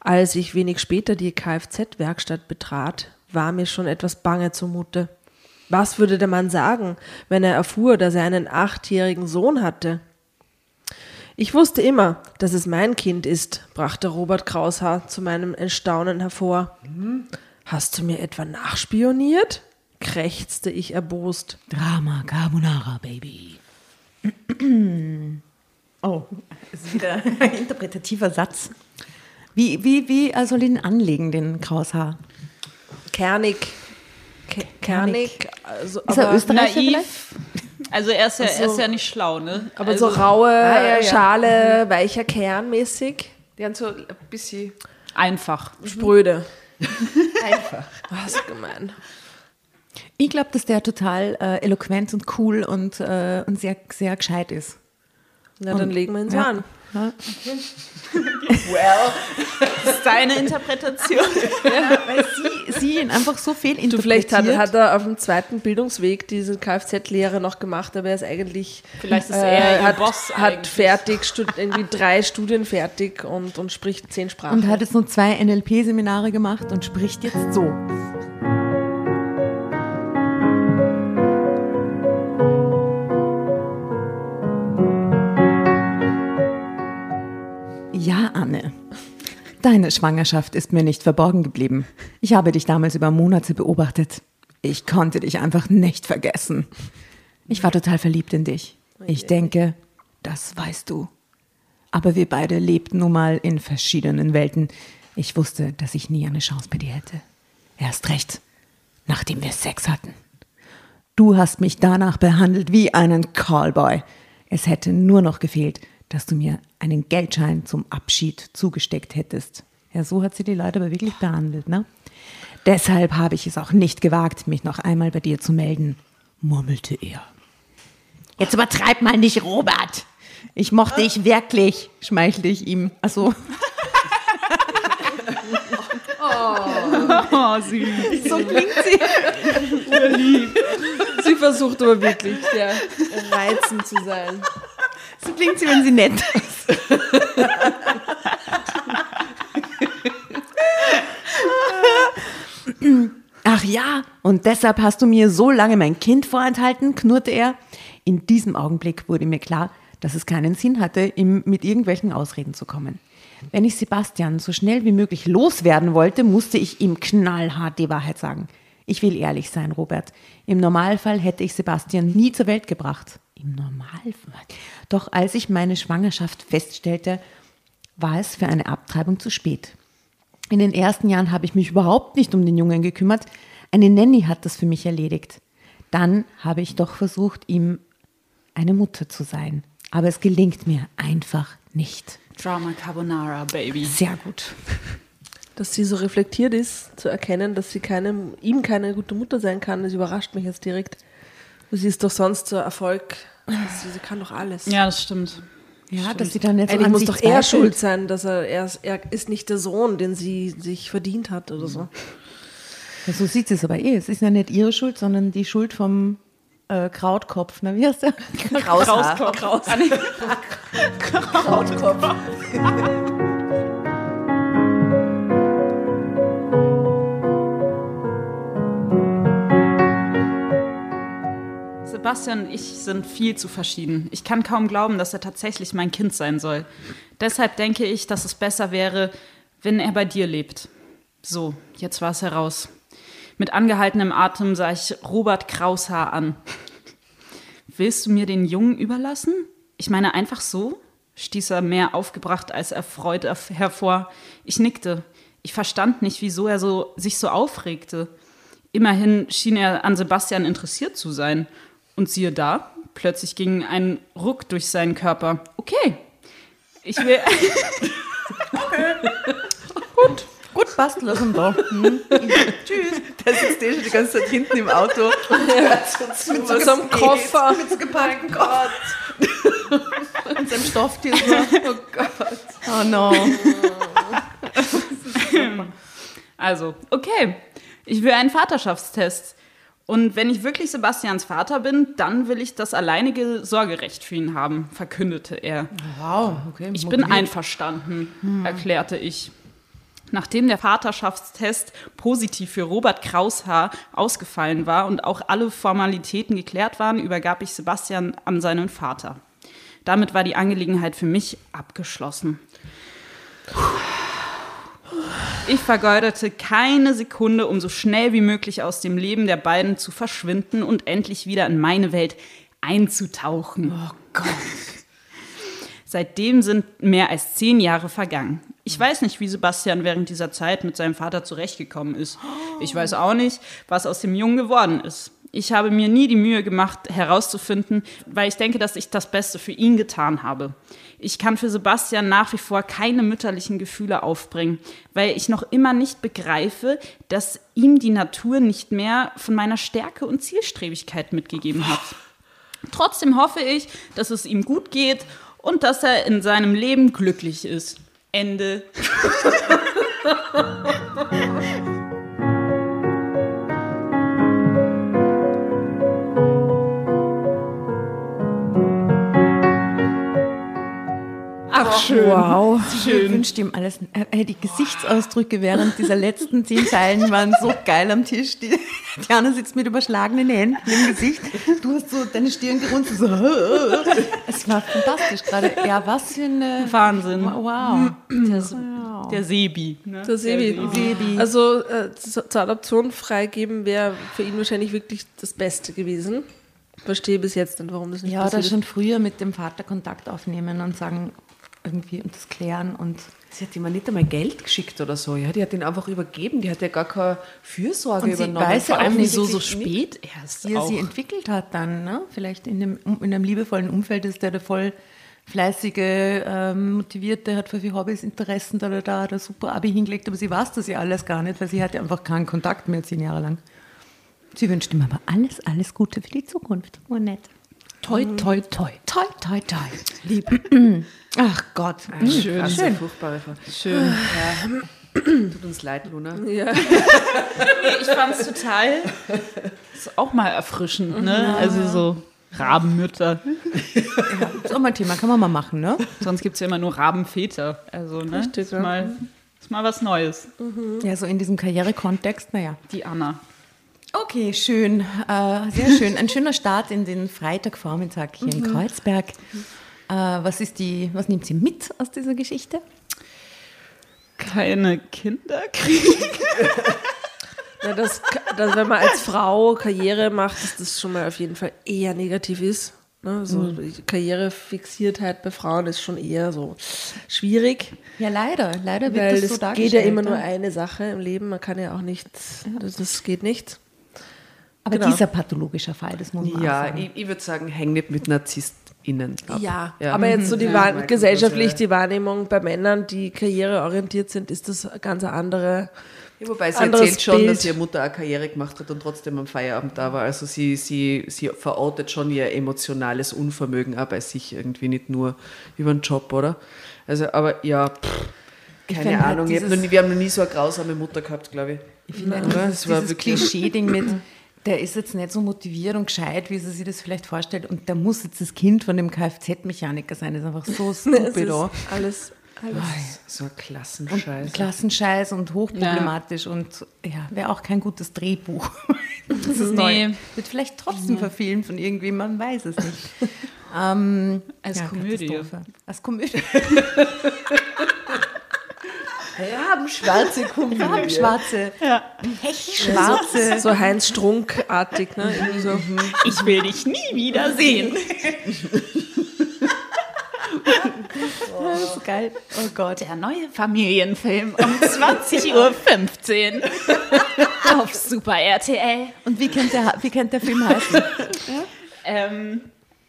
Speaker 5: Als ich wenig später die Kfz-Werkstatt betrat, war mir schon etwas bange zumute. Was würde der Mann sagen, wenn er erfuhr, dass er einen achtjährigen Sohn hatte? Ich wusste immer, dass es mein Kind ist, brachte Robert Kraushaar zu meinem Erstaunen hervor. Hast du mir etwa nachspioniert? krächzte ich erbost.
Speaker 4: Drama Carbonara, Baby. Oh, das ist wieder ein interpretativer Satz. Wie, wie, wie soll ich ihn anlegen, den Kraushaar?
Speaker 5: Kernig. Ke kernig. Also,
Speaker 4: Ist er
Speaker 5: aber,
Speaker 4: Österreicher vielleicht?
Speaker 1: Naiv. Also er ist, ja, er ist ja nicht schlau, ne?
Speaker 5: aber
Speaker 1: also,
Speaker 5: so raue
Speaker 2: Ah, ja, ja.
Speaker 5: Schale, weicher Kern mäßig.
Speaker 2: Die haben so ein bisschen.
Speaker 1: Einfach.
Speaker 5: Spröde. Einfach. Was gemein.
Speaker 4: Ich glaube, dass der total äh, eloquent und cool und, äh, und sehr, sehr gescheit ist.
Speaker 5: Na, dann legen wir ihn so
Speaker 4: Ja.
Speaker 5: an.
Speaker 4: Ja.
Speaker 1: Das ist deine Interpretation.
Speaker 4: Weil sie, sie ihn einfach so viel
Speaker 5: Du, vielleicht hat, hat er auf dem zweiten Bildungsweg diese Kfz-Lehre noch gemacht, aber er ist eigentlich
Speaker 1: Vielleicht ist
Speaker 5: äh,
Speaker 1: er ihr
Speaker 5: hat,
Speaker 1: Boss
Speaker 5: hat
Speaker 1: eigentlich.
Speaker 5: fertig, irgendwie drei Studien fertig und, und spricht zehn Sprachen.
Speaker 4: und hat jetzt nur zwei NLP-Seminare gemacht und spricht jetzt so. Ja, Anne. Deine Schwangerschaft ist mir nicht verborgen geblieben. Ich habe dich damals über Monate beobachtet. Ich konnte dich einfach nicht vergessen. Ich war total verliebt in dich. Ich denke, das weißt du. Aber wir beide lebten nun mal in verschiedenen Welten. Ich wusste, dass ich nie eine Chance bei dir hätte. Erst recht, nachdem wir Sex hatten. Du hast mich danach behandelt wie einen Callboy. Es hätte nur noch gefehlt, dass du mir einen Geldschein zum Abschied zugesteckt hättest. Ja, so hat sie die Leute aber wirklich behandelt, ne? Deshalb habe ich es auch nicht gewagt, mich noch einmal bei dir zu melden, murmelte er. Jetzt übertreib mal nicht, Robert. Ich mochte dich wirklich, schmeichelte ich ihm. Also,
Speaker 1: Oh, süß.
Speaker 4: so klingt sie.
Speaker 5: Sie versucht aber wirklich sehr reizend zu sein.
Speaker 4: So klingt sie, wenn sie nett ist. Ach ja, und deshalb hast du mir so lange mein Kind vorenthalten, knurrte er. In diesem Augenblick wurde mir klar, dass es keinen Sinn hatte, ihm mit irgendwelchen Ausreden zu kommen. Wenn ich Sebastian so schnell wie möglich loswerden wollte, musste ich ihm knallhart die Wahrheit sagen. Ich will ehrlich sein, Robert. Im Normalfall hätte ich Sebastian nie zur Welt gebracht. Im Normalfall? Doch als ich meine Schwangerschaft feststellte, war es für eine Abtreibung zu spät. In den ersten Jahren habe ich mich überhaupt nicht um den Jungen gekümmert. Eine Nanny hat das für mich erledigt. Dann habe ich doch versucht, ihm eine Mutter zu sein. Aber es gelingt mir einfach nicht.
Speaker 1: Drama Carbonara, Baby.
Speaker 4: Sehr gut.
Speaker 5: Dass sie so reflektiert ist, zu erkennen, dass sie keine, ihm keine gute Mutter sein kann, das überrascht mich jetzt direkt. Sie ist doch sonst so Erfolg. Sie, sie kann doch alles.
Speaker 1: Ja, das stimmt.
Speaker 4: Ja, dass sie dann jetzt
Speaker 5: Eigentlich
Speaker 4: an
Speaker 5: muss
Speaker 4: sich
Speaker 5: doch er schuld sein, dass er, er, ist- er ist nicht der Sohn, den sie sich verdient hat oder so.
Speaker 4: Ja, so sieht sie es aber eh. Es ist ja nicht ihre Schuld, sondern die Schuld vom äh, Krautkopf. Na, wie heißt der?
Speaker 2: Kraushaar.
Speaker 1: Kraus. Sebastian und ich sind viel zu verschieden. Ich kann kaum glauben, dass er tatsächlich mein Kind sein soll. Deshalb denke ich, dass es besser wäre, wenn er bei dir lebt. So, jetzt war es heraus. Mit angehaltenem Atem sah ich Robert Kraushaar an. Willst du mir den Jungen überlassen? Ich meine einfach so? stieß er mehr aufgebracht als erfreut hervor. Ich nickte. Ich verstand nicht, wieso er so, sich so aufregte. Immerhin schien er an Sebastian interessiert zu sein. Und siehe da, plötzlich ging ein Ruck durch seinen Körper. Okay, ich will.
Speaker 4: Gut. Gut, passt, lass ihn da. Hm.
Speaker 2: Tschüss. Der sitzt eh schon die ganze Zeit hinten im Auto.
Speaker 5: Ja. mit so einem Koffer.
Speaker 2: Mit so gepackten Gott.
Speaker 4: Und seinem Stofftier so. Oh Gott. Oh no.
Speaker 1: Also, okay. Ich will einen Vaterschaftstest. Und wenn ich wirklich Sebastians Vater bin, dann will ich das alleinige Sorgerecht für ihn haben, verkündete er.
Speaker 4: Wow, okay.
Speaker 1: Ich bin einverstanden, erklärte ich. Nachdem der Vaterschaftstest positiv für Robert Kraushaar ausgefallen war und auch alle Formalitäten geklärt waren, übergab ich Sebastian an seinen Vater. Damit war die Angelegenheit für mich abgeschlossen. Ich vergeudete keine Sekunde, um so schnell wie möglich aus dem Leben der beiden zu verschwinden und endlich wieder in meine Welt einzutauchen.
Speaker 4: Oh Gott.
Speaker 1: Seitdem sind mehr als zehn Jahre vergangen. Ich weiß nicht, wie Sebastian während dieser Zeit mit seinem Vater zurechtgekommen ist. Ich weiß auch nicht, was aus dem Jungen geworden ist. Ich habe mir nie die Mühe gemacht, herauszufinden, weil ich denke, dass ich das Beste für ihn getan habe. Ich kann für Sebastian nach wie vor keine mütterlichen Gefühle aufbringen, weil ich noch immer nicht begreife, dass ihm die Natur nicht mehr von meiner Stärke und Zielstrebigkeit mitgegeben hat. Trotzdem hoffe ich, dass es ihm gut geht und dass er in seinem Leben glücklich ist. Ende.
Speaker 4: Ach, schön.
Speaker 5: Wow.
Speaker 4: Ich wünschte ihm alles. Äh, die Gesichtsausdrücke während dieser letzten zehn Zeilen waren so geil am Tisch. Die, Diana sitzt mit überschlagenen Händen im Gesicht. Du hast so deine Stirn gerunzelt. So. Es war fantastisch gerade. Ja, was für eine.
Speaker 1: Wahnsinn.
Speaker 4: Wow.
Speaker 1: Der, der Sebi. Ne?
Speaker 5: Der Sebi.
Speaker 4: Sebi.
Speaker 5: Also äh, zur Adoption freigeben wäre für ihn wahrscheinlich wirklich das Beste gewesen. Verstehe bis jetzt nicht, warum das nicht
Speaker 4: Ja, da
Speaker 5: passiert ist.
Speaker 4: schon früher mit dem Vater Kontakt aufnehmen und sagen, irgendwie und das klären und.
Speaker 2: Sie hat ihm nicht einmal Geld geschickt oder so. Ja, die hat ihn einfach übergeben. Die hat ja gar keine Fürsorge
Speaker 4: Und sie
Speaker 2: übernommen.
Speaker 4: weiß ja
Speaker 2: Vor allem
Speaker 1: so
Speaker 2: nicht.
Speaker 1: spät erst
Speaker 4: wie er sie entwickelt hat dann, ne? Vielleicht in, dem, in einem liebevollen Umfeld ist der, der voll fleißige, ähm, motivierte, hat voll viele Hobbys, Interessen, da, da, da, hat er super Abi hingelegt, aber sie weiß das ja alles gar nicht, weil sie hatte einfach keinen Kontakt mehr zehn Jahre lang. Sie wünscht ihm aber alles, alles Gute für die Zukunft. Oh, nett. Toi, toi, toi. Toi, toi, toi. Lieb. Ach Gott.
Speaker 2: Schön.
Speaker 4: Schön.
Speaker 2: Schön. Furchtbare
Speaker 1: Schön.
Speaker 2: Tut uns leid, Luna.
Speaker 5: Ja.
Speaker 1: Ich fand es total. Ist auch mal erfrischend, ne? Also so Rabenmütter.
Speaker 4: Ist auch mal ein Thema, kann man mal machen, ne?
Speaker 1: Sonst gibt es ja immer nur Rabenväter. Also, ne?
Speaker 5: Richtig,
Speaker 1: ist,
Speaker 5: ja.
Speaker 1: mal, ist mal was Neues.
Speaker 4: Ja, so in diesem Karrierekontext, naja.
Speaker 1: Die Anna.
Speaker 4: Okay, schön. Äh, sehr schön. Ein schöner Start in den Freitagvormittag hier in Kreuzberg. Äh, was, ist die, was nimmt sie mit aus dieser Geschichte?
Speaker 1: Keine Kinder kriegen.
Speaker 5: Na, dass, dass, wenn man als Frau Karriere macht, dass das schon mal auf jeden Fall eher negativ ist. Ne? So
Speaker 4: Mhm.
Speaker 5: die Karrierefixiertheit bei Frauen ist schon eher so schwierig,
Speaker 4: Ja, leider. Leider wird
Speaker 5: weil
Speaker 4: das so
Speaker 5: es
Speaker 4: dargestellt.
Speaker 5: geht ja immer nur
Speaker 4: ne?
Speaker 5: eine Sache im Leben. Man kann ja auch nicht, das, das geht nicht.
Speaker 4: Aber
Speaker 5: genau.
Speaker 4: dieser pathologischer Fall, das muss man auch
Speaker 2: Ja,
Speaker 4: sagen.
Speaker 2: ich, ich würde sagen, häng nicht mit NarzisstInnen ab.
Speaker 5: Ja,
Speaker 2: Ja.
Speaker 5: aber jetzt so die
Speaker 2: Ja,
Speaker 5: Wahr
Speaker 2: Michael,
Speaker 5: gesellschaftlich die Wahrnehmung bei Männern, die karriereorientiert sind, ist das eine ganz andere.
Speaker 2: Ja, wobei sie erzählt schon,
Speaker 5: Bild.
Speaker 2: dass ihre Mutter auch Karriere gemacht hat und trotzdem am Feierabend da war. Also sie, sie, sie verortet schon ihr emotionales Unvermögen auch bei sich irgendwie, nicht nur über den Job, oder? Also, aber ja, pff, keine
Speaker 4: halt
Speaker 2: Ahnung. nie, wir haben noch nie so eine grausame Mutter gehabt, glaube ich.
Speaker 4: Ich finde
Speaker 2: Das war
Speaker 4: dieses
Speaker 2: wirklich-
Speaker 4: Klischee-Ding mit, der ist jetzt nicht so motiviert und gescheit, wie sie sich das vielleicht vorstellt. Und der muss jetzt das Kind von dem Kfz-Mechaniker sein. Das ist einfach so
Speaker 5: Es
Speaker 4: stupid.
Speaker 5: ist
Speaker 4: oh.
Speaker 5: alles, alles.
Speaker 2: So ein Klassenscheiß.
Speaker 4: Klassenscheiß und hochproblematisch und ja, wäre auch kein gutes Drehbuch. Das ist neu.
Speaker 1: Nee.
Speaker 4: Wird vielleicht trotzdem verfilmt von irgendwem, man weiß es nicht. ähm,
Speaker 1: Als Komödie.
Speaker 4: Katastrophe. Als Komödie.
Speaker 2: Rabenschwarze Komödie.
Speaker 4: Schwarze,
Speaker 1: Ja.
Speaker 4: schwarze.
Speaker 5: So Heinz Strunk-artig, ne? So.
Speaker 1: Ich will dich nie wieder sehen.
Speaker 4: Das ist geil. Oh Gott.
Speaker 1: Der neue Familienfilm um 20.15 Uhr auf Super RTL.
Speaker 4: Und wie könnte der, wie könnte der Film heißen?
Speaker 1: Ähm,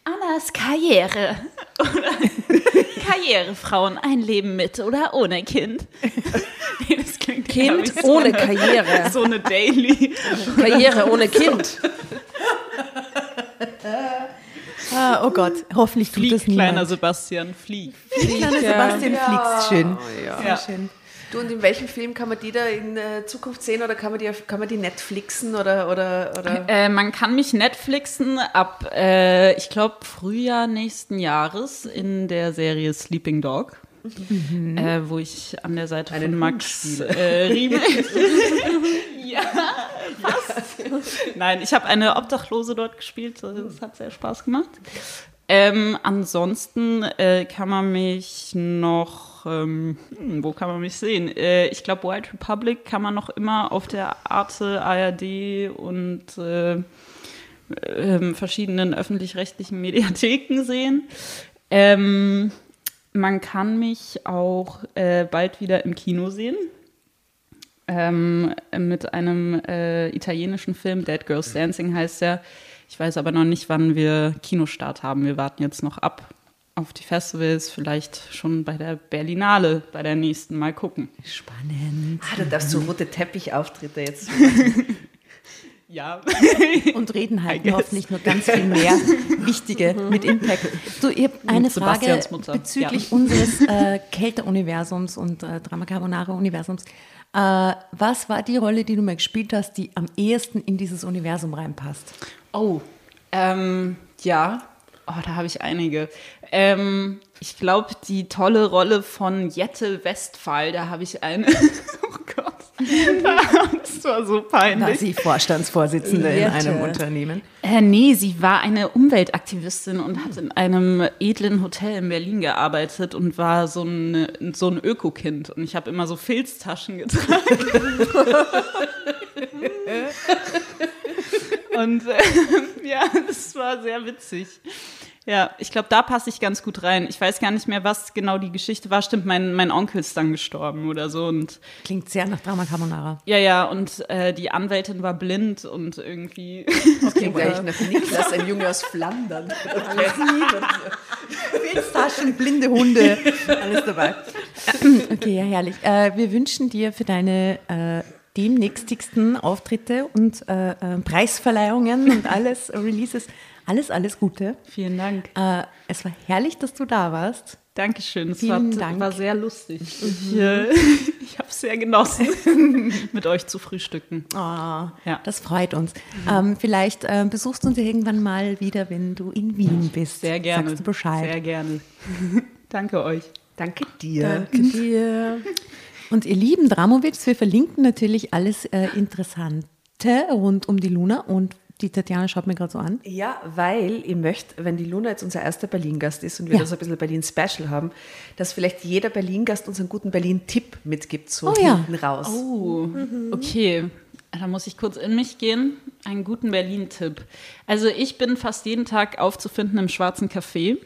Speaker 1: Annas Karriere. Oder Karrierefrauen, ein Leben mit oder ohne Kind. Nee, das klingt eher
Speaker 5: Kind
Speaker 1: so
Speaker 5: ohne
Speaker 1: eine,
Speaker 5: Karriere.
Speaker 1: So eine Daily.
Speaker 5: Karriere ohne Kind.
Speaker 4: Ah, oh Gott, hoffentlich tut
Speaker 1: Flieg,
Speaker 4: das
Speaker 1: kleiner
Speaker 4: niemand.
Speaker 1: Sebastian, flieg.
Speaker 4: Kleiner Sebastian fliegt schön.
Speaker 1: Ja.
Speaker 4: schön.
Speaker 2: Du, und in welchem Film kann man die da in äh, Zukunft sehen oder kann man die, auf- kann man die Netflixen oder, oder, oder?
Speaker 1: Äh, man kann mich Netflixen ab, äh, ich glaube, Frühjahr nächsten Jahres in der Serie Sleeping Dog. Äh, wo ich an der Seite
Speaker 2: Einen
Speaker 1: von Max äh, Riemel. ja, fast. Nein, ich habe eine Obdachlose dort gespielt. Das hat sehr Spaß gemacht. Ähm, ansonsten äh, kann man mich noch, ähm, hm, wo kann man mich sehen? Äh, ich glaube, White Republic kann man noch immer auf der Arte, ARD und äh, ähm, verschiedenen öffentlich-rechtlichen Mediatheken sehen. Ähm, man kann mich auch äh, bald wieder im Kino sehen. Ähm, mit einem äh, italienischen Film, Dead Girls Dancing heißt der. Ich weiß aber noch nicht, wann wir Kinostart haben. Wir warten jetzt noch ab auf die Festivals, vielleicht schon bei der Berlinale, bei der nächsten Mal gucken.
Speaker 4: Spannend.
Speaker 2: Ah, du darfst so rote Teppichauftritte jetzt.
Speaker 1: Ja.
Speaker 4: Und reden halt hoffentlich noch ganz viel mehr Wichtige mit Impact. Du, ich habe eine Frage bezüglich
Speaker 1: ja.
Speaker 4: unseres äh, Kälter-Universums und äh, Drama Carbonara-Universums. Äh, was war die Rolle, die du mal gespielt hast, die am ehesten in dieses Universum reinpasst?
Speaker 1: Oh, ähm, ja. Oh, da habe ich einige. Ähm, ich glaube, die tolle Rolle von Jette Westphal, da habe ich eine. oh Gott. Das war so
Speaker 4: War
Speaker 1: peinlich.
Speaker 4: sie Vorstandsvorsitzende in
Speaker 5: Jette.
Speaker 4: einem Unternehmen?
Speaker 1: Äh, nee, sie war eine Umweltaktivistin und hat in einem edlen Hotel in Berlin gearbeitet und war so ein, so ein Ökokind. Und ich habe immer so Filztaschen getragen. und äh, ja, das war sehr witzig. Ja, ich glaube, da passe ich ganz gut rein. Ich weiß gar nicht mehr, was genau die Geschichte war. Stimmt, mein, mein Onkel ist dann gestorben oder so. Und
Speaker 4: Klingt sehr nach Drama Carbonara.
Speaker 1: ja, ja, und äh, die Anwältin war blind und irgendwie.
Speaker 2: Klingt eigentlich nach Niklas, ein Junge aus Flandern.
Speaker 4: Filztaschen, blinde Hunde, alles dabei. Okay, ja, herrlich. Äh, wir wünschen dir für deine äh, demnächstigsten Auftritte und äh, äh, Preisverleihungen und alles, Releases, alles, alles Gute.
Speaker 1: Vielen Dank.
Speaker 4: Äh, es war herrlich, dass du da warst.
Speaker 1: Dankeschön. Es
Speaker 4: Vielen
Speaker 1: war,
Speaker 4: Dank.
Speaker 1: war sehr lustig. Ich, äh, ich habe es sehr genossen, mit euch zu frühstücken.
Speaker 4: Oh,
Speaker 1: Ja.
Speaker 4: Das freut uns. Ähm, vielleicht äh, besuchst du uns irgendwann mal wieder, wenn du in Wien bist.
Speaker 1: Sehr gerne.
Speaker 4: Sagst du Bescheid.
Speaker 1: Sehr gerne. Danke euch.
Speaker 2: Danke dir.
Speaker 5: Danke dir.
Speaker 4: Und ihr lieben Dramowitz, wir verlinken natürlich alles äh, Interessante rund um die Luna und die Tatjana schaut mir gerade so an.
Speaker 2: Ja, weil ich möchte, wenn die Luna jetzt unser erster Berlin-Gast ist und wir
Speaker 4: Ja.
Speaker 2: da so ein bisschen Berlin-Special haben, dass vielleicht jeder Berlin-Gast uns einen guten Berlin-Tipp mitgibt, so
Speaker 4: Oh ja.
Speaker 2: hinten raus.
Speaker 1: Oh, okay. Da muss ich kurz in mich gehen. Einen guten Berlin-Tipp. Also ich bin fast jeden Tag aufzufinden im Schwarzen Café.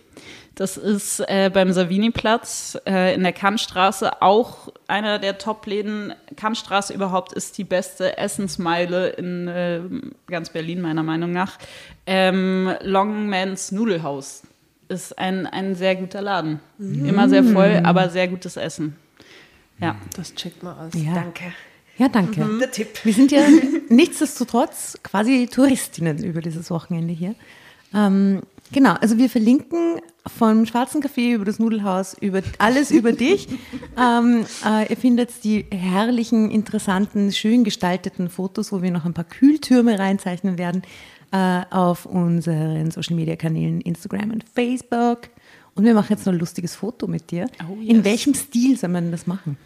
Speaker 1: Das ist äh, beim Savini-Platz äh, in der Kannstraße auch einer der Top-Läden. Kannstraße überhaupt ist die beste Essensmeile in äh, ganz Berlin, meiner Meinung nach. Ähm, Longmans Nudelhaus ist ein, ein sehr guter Laden. Immer sehr voll, aber sehr gutes Essen. Ja.
Speaker 5: Das checkt mal aus.
Speaker 4: Ja,
Speaker 2: Danke.
Speaker 4: Ja danke.
Speaker 2: Der Tipp.
Speaker 4: Wir sind ja nichtsdestotrotz quasi Touristinnen über dieses Wochenende hier. Ähm, genau, also wir verlinken vom Schwarzen Café über das Nudelhaus, über alles über dich. ähm, äh, ihr findet die herrlichen, interessanten, schön gestalteten Fotos, wo wir noch ein paar Kühltürme reinzeichnen werden, äh, auf unseren Social Media Kanälen Instagram und Facebook. Und wir machen jetzt noch ein lustiges Foto mit dir.
Speaker 1: Oh,
Speaker 4: In
Speaker 1: yes.
Speaker 4: welchem Stil soll man das machen?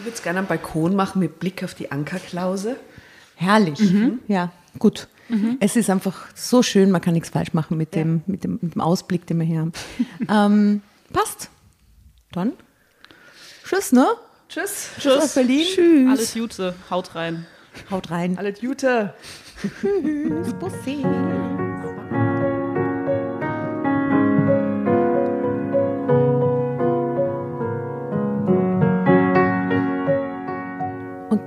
Speaker 2: Ich würde es gerne am Balkon machen mit Blick auf die Ankerklause.
Speaker 4: Herrlich. Ja, gut. Es ist einfach so schön, man kann nichts falsch machen mit, dem, mit, dem, mit dem Ausblick, den wir hier haben. ähm, passt. Dann. Tschüss, ne?
Speaker 2: Tschüss.
Speaker 4: Tschüss. Aus Berlin.
Speaker 1: Tschüss. Alles Gute. Haut rein.
Speaker 4: Haut rein.
Speaker 2: Alles Gute.
Speaker 4: Tschüss. Bussi.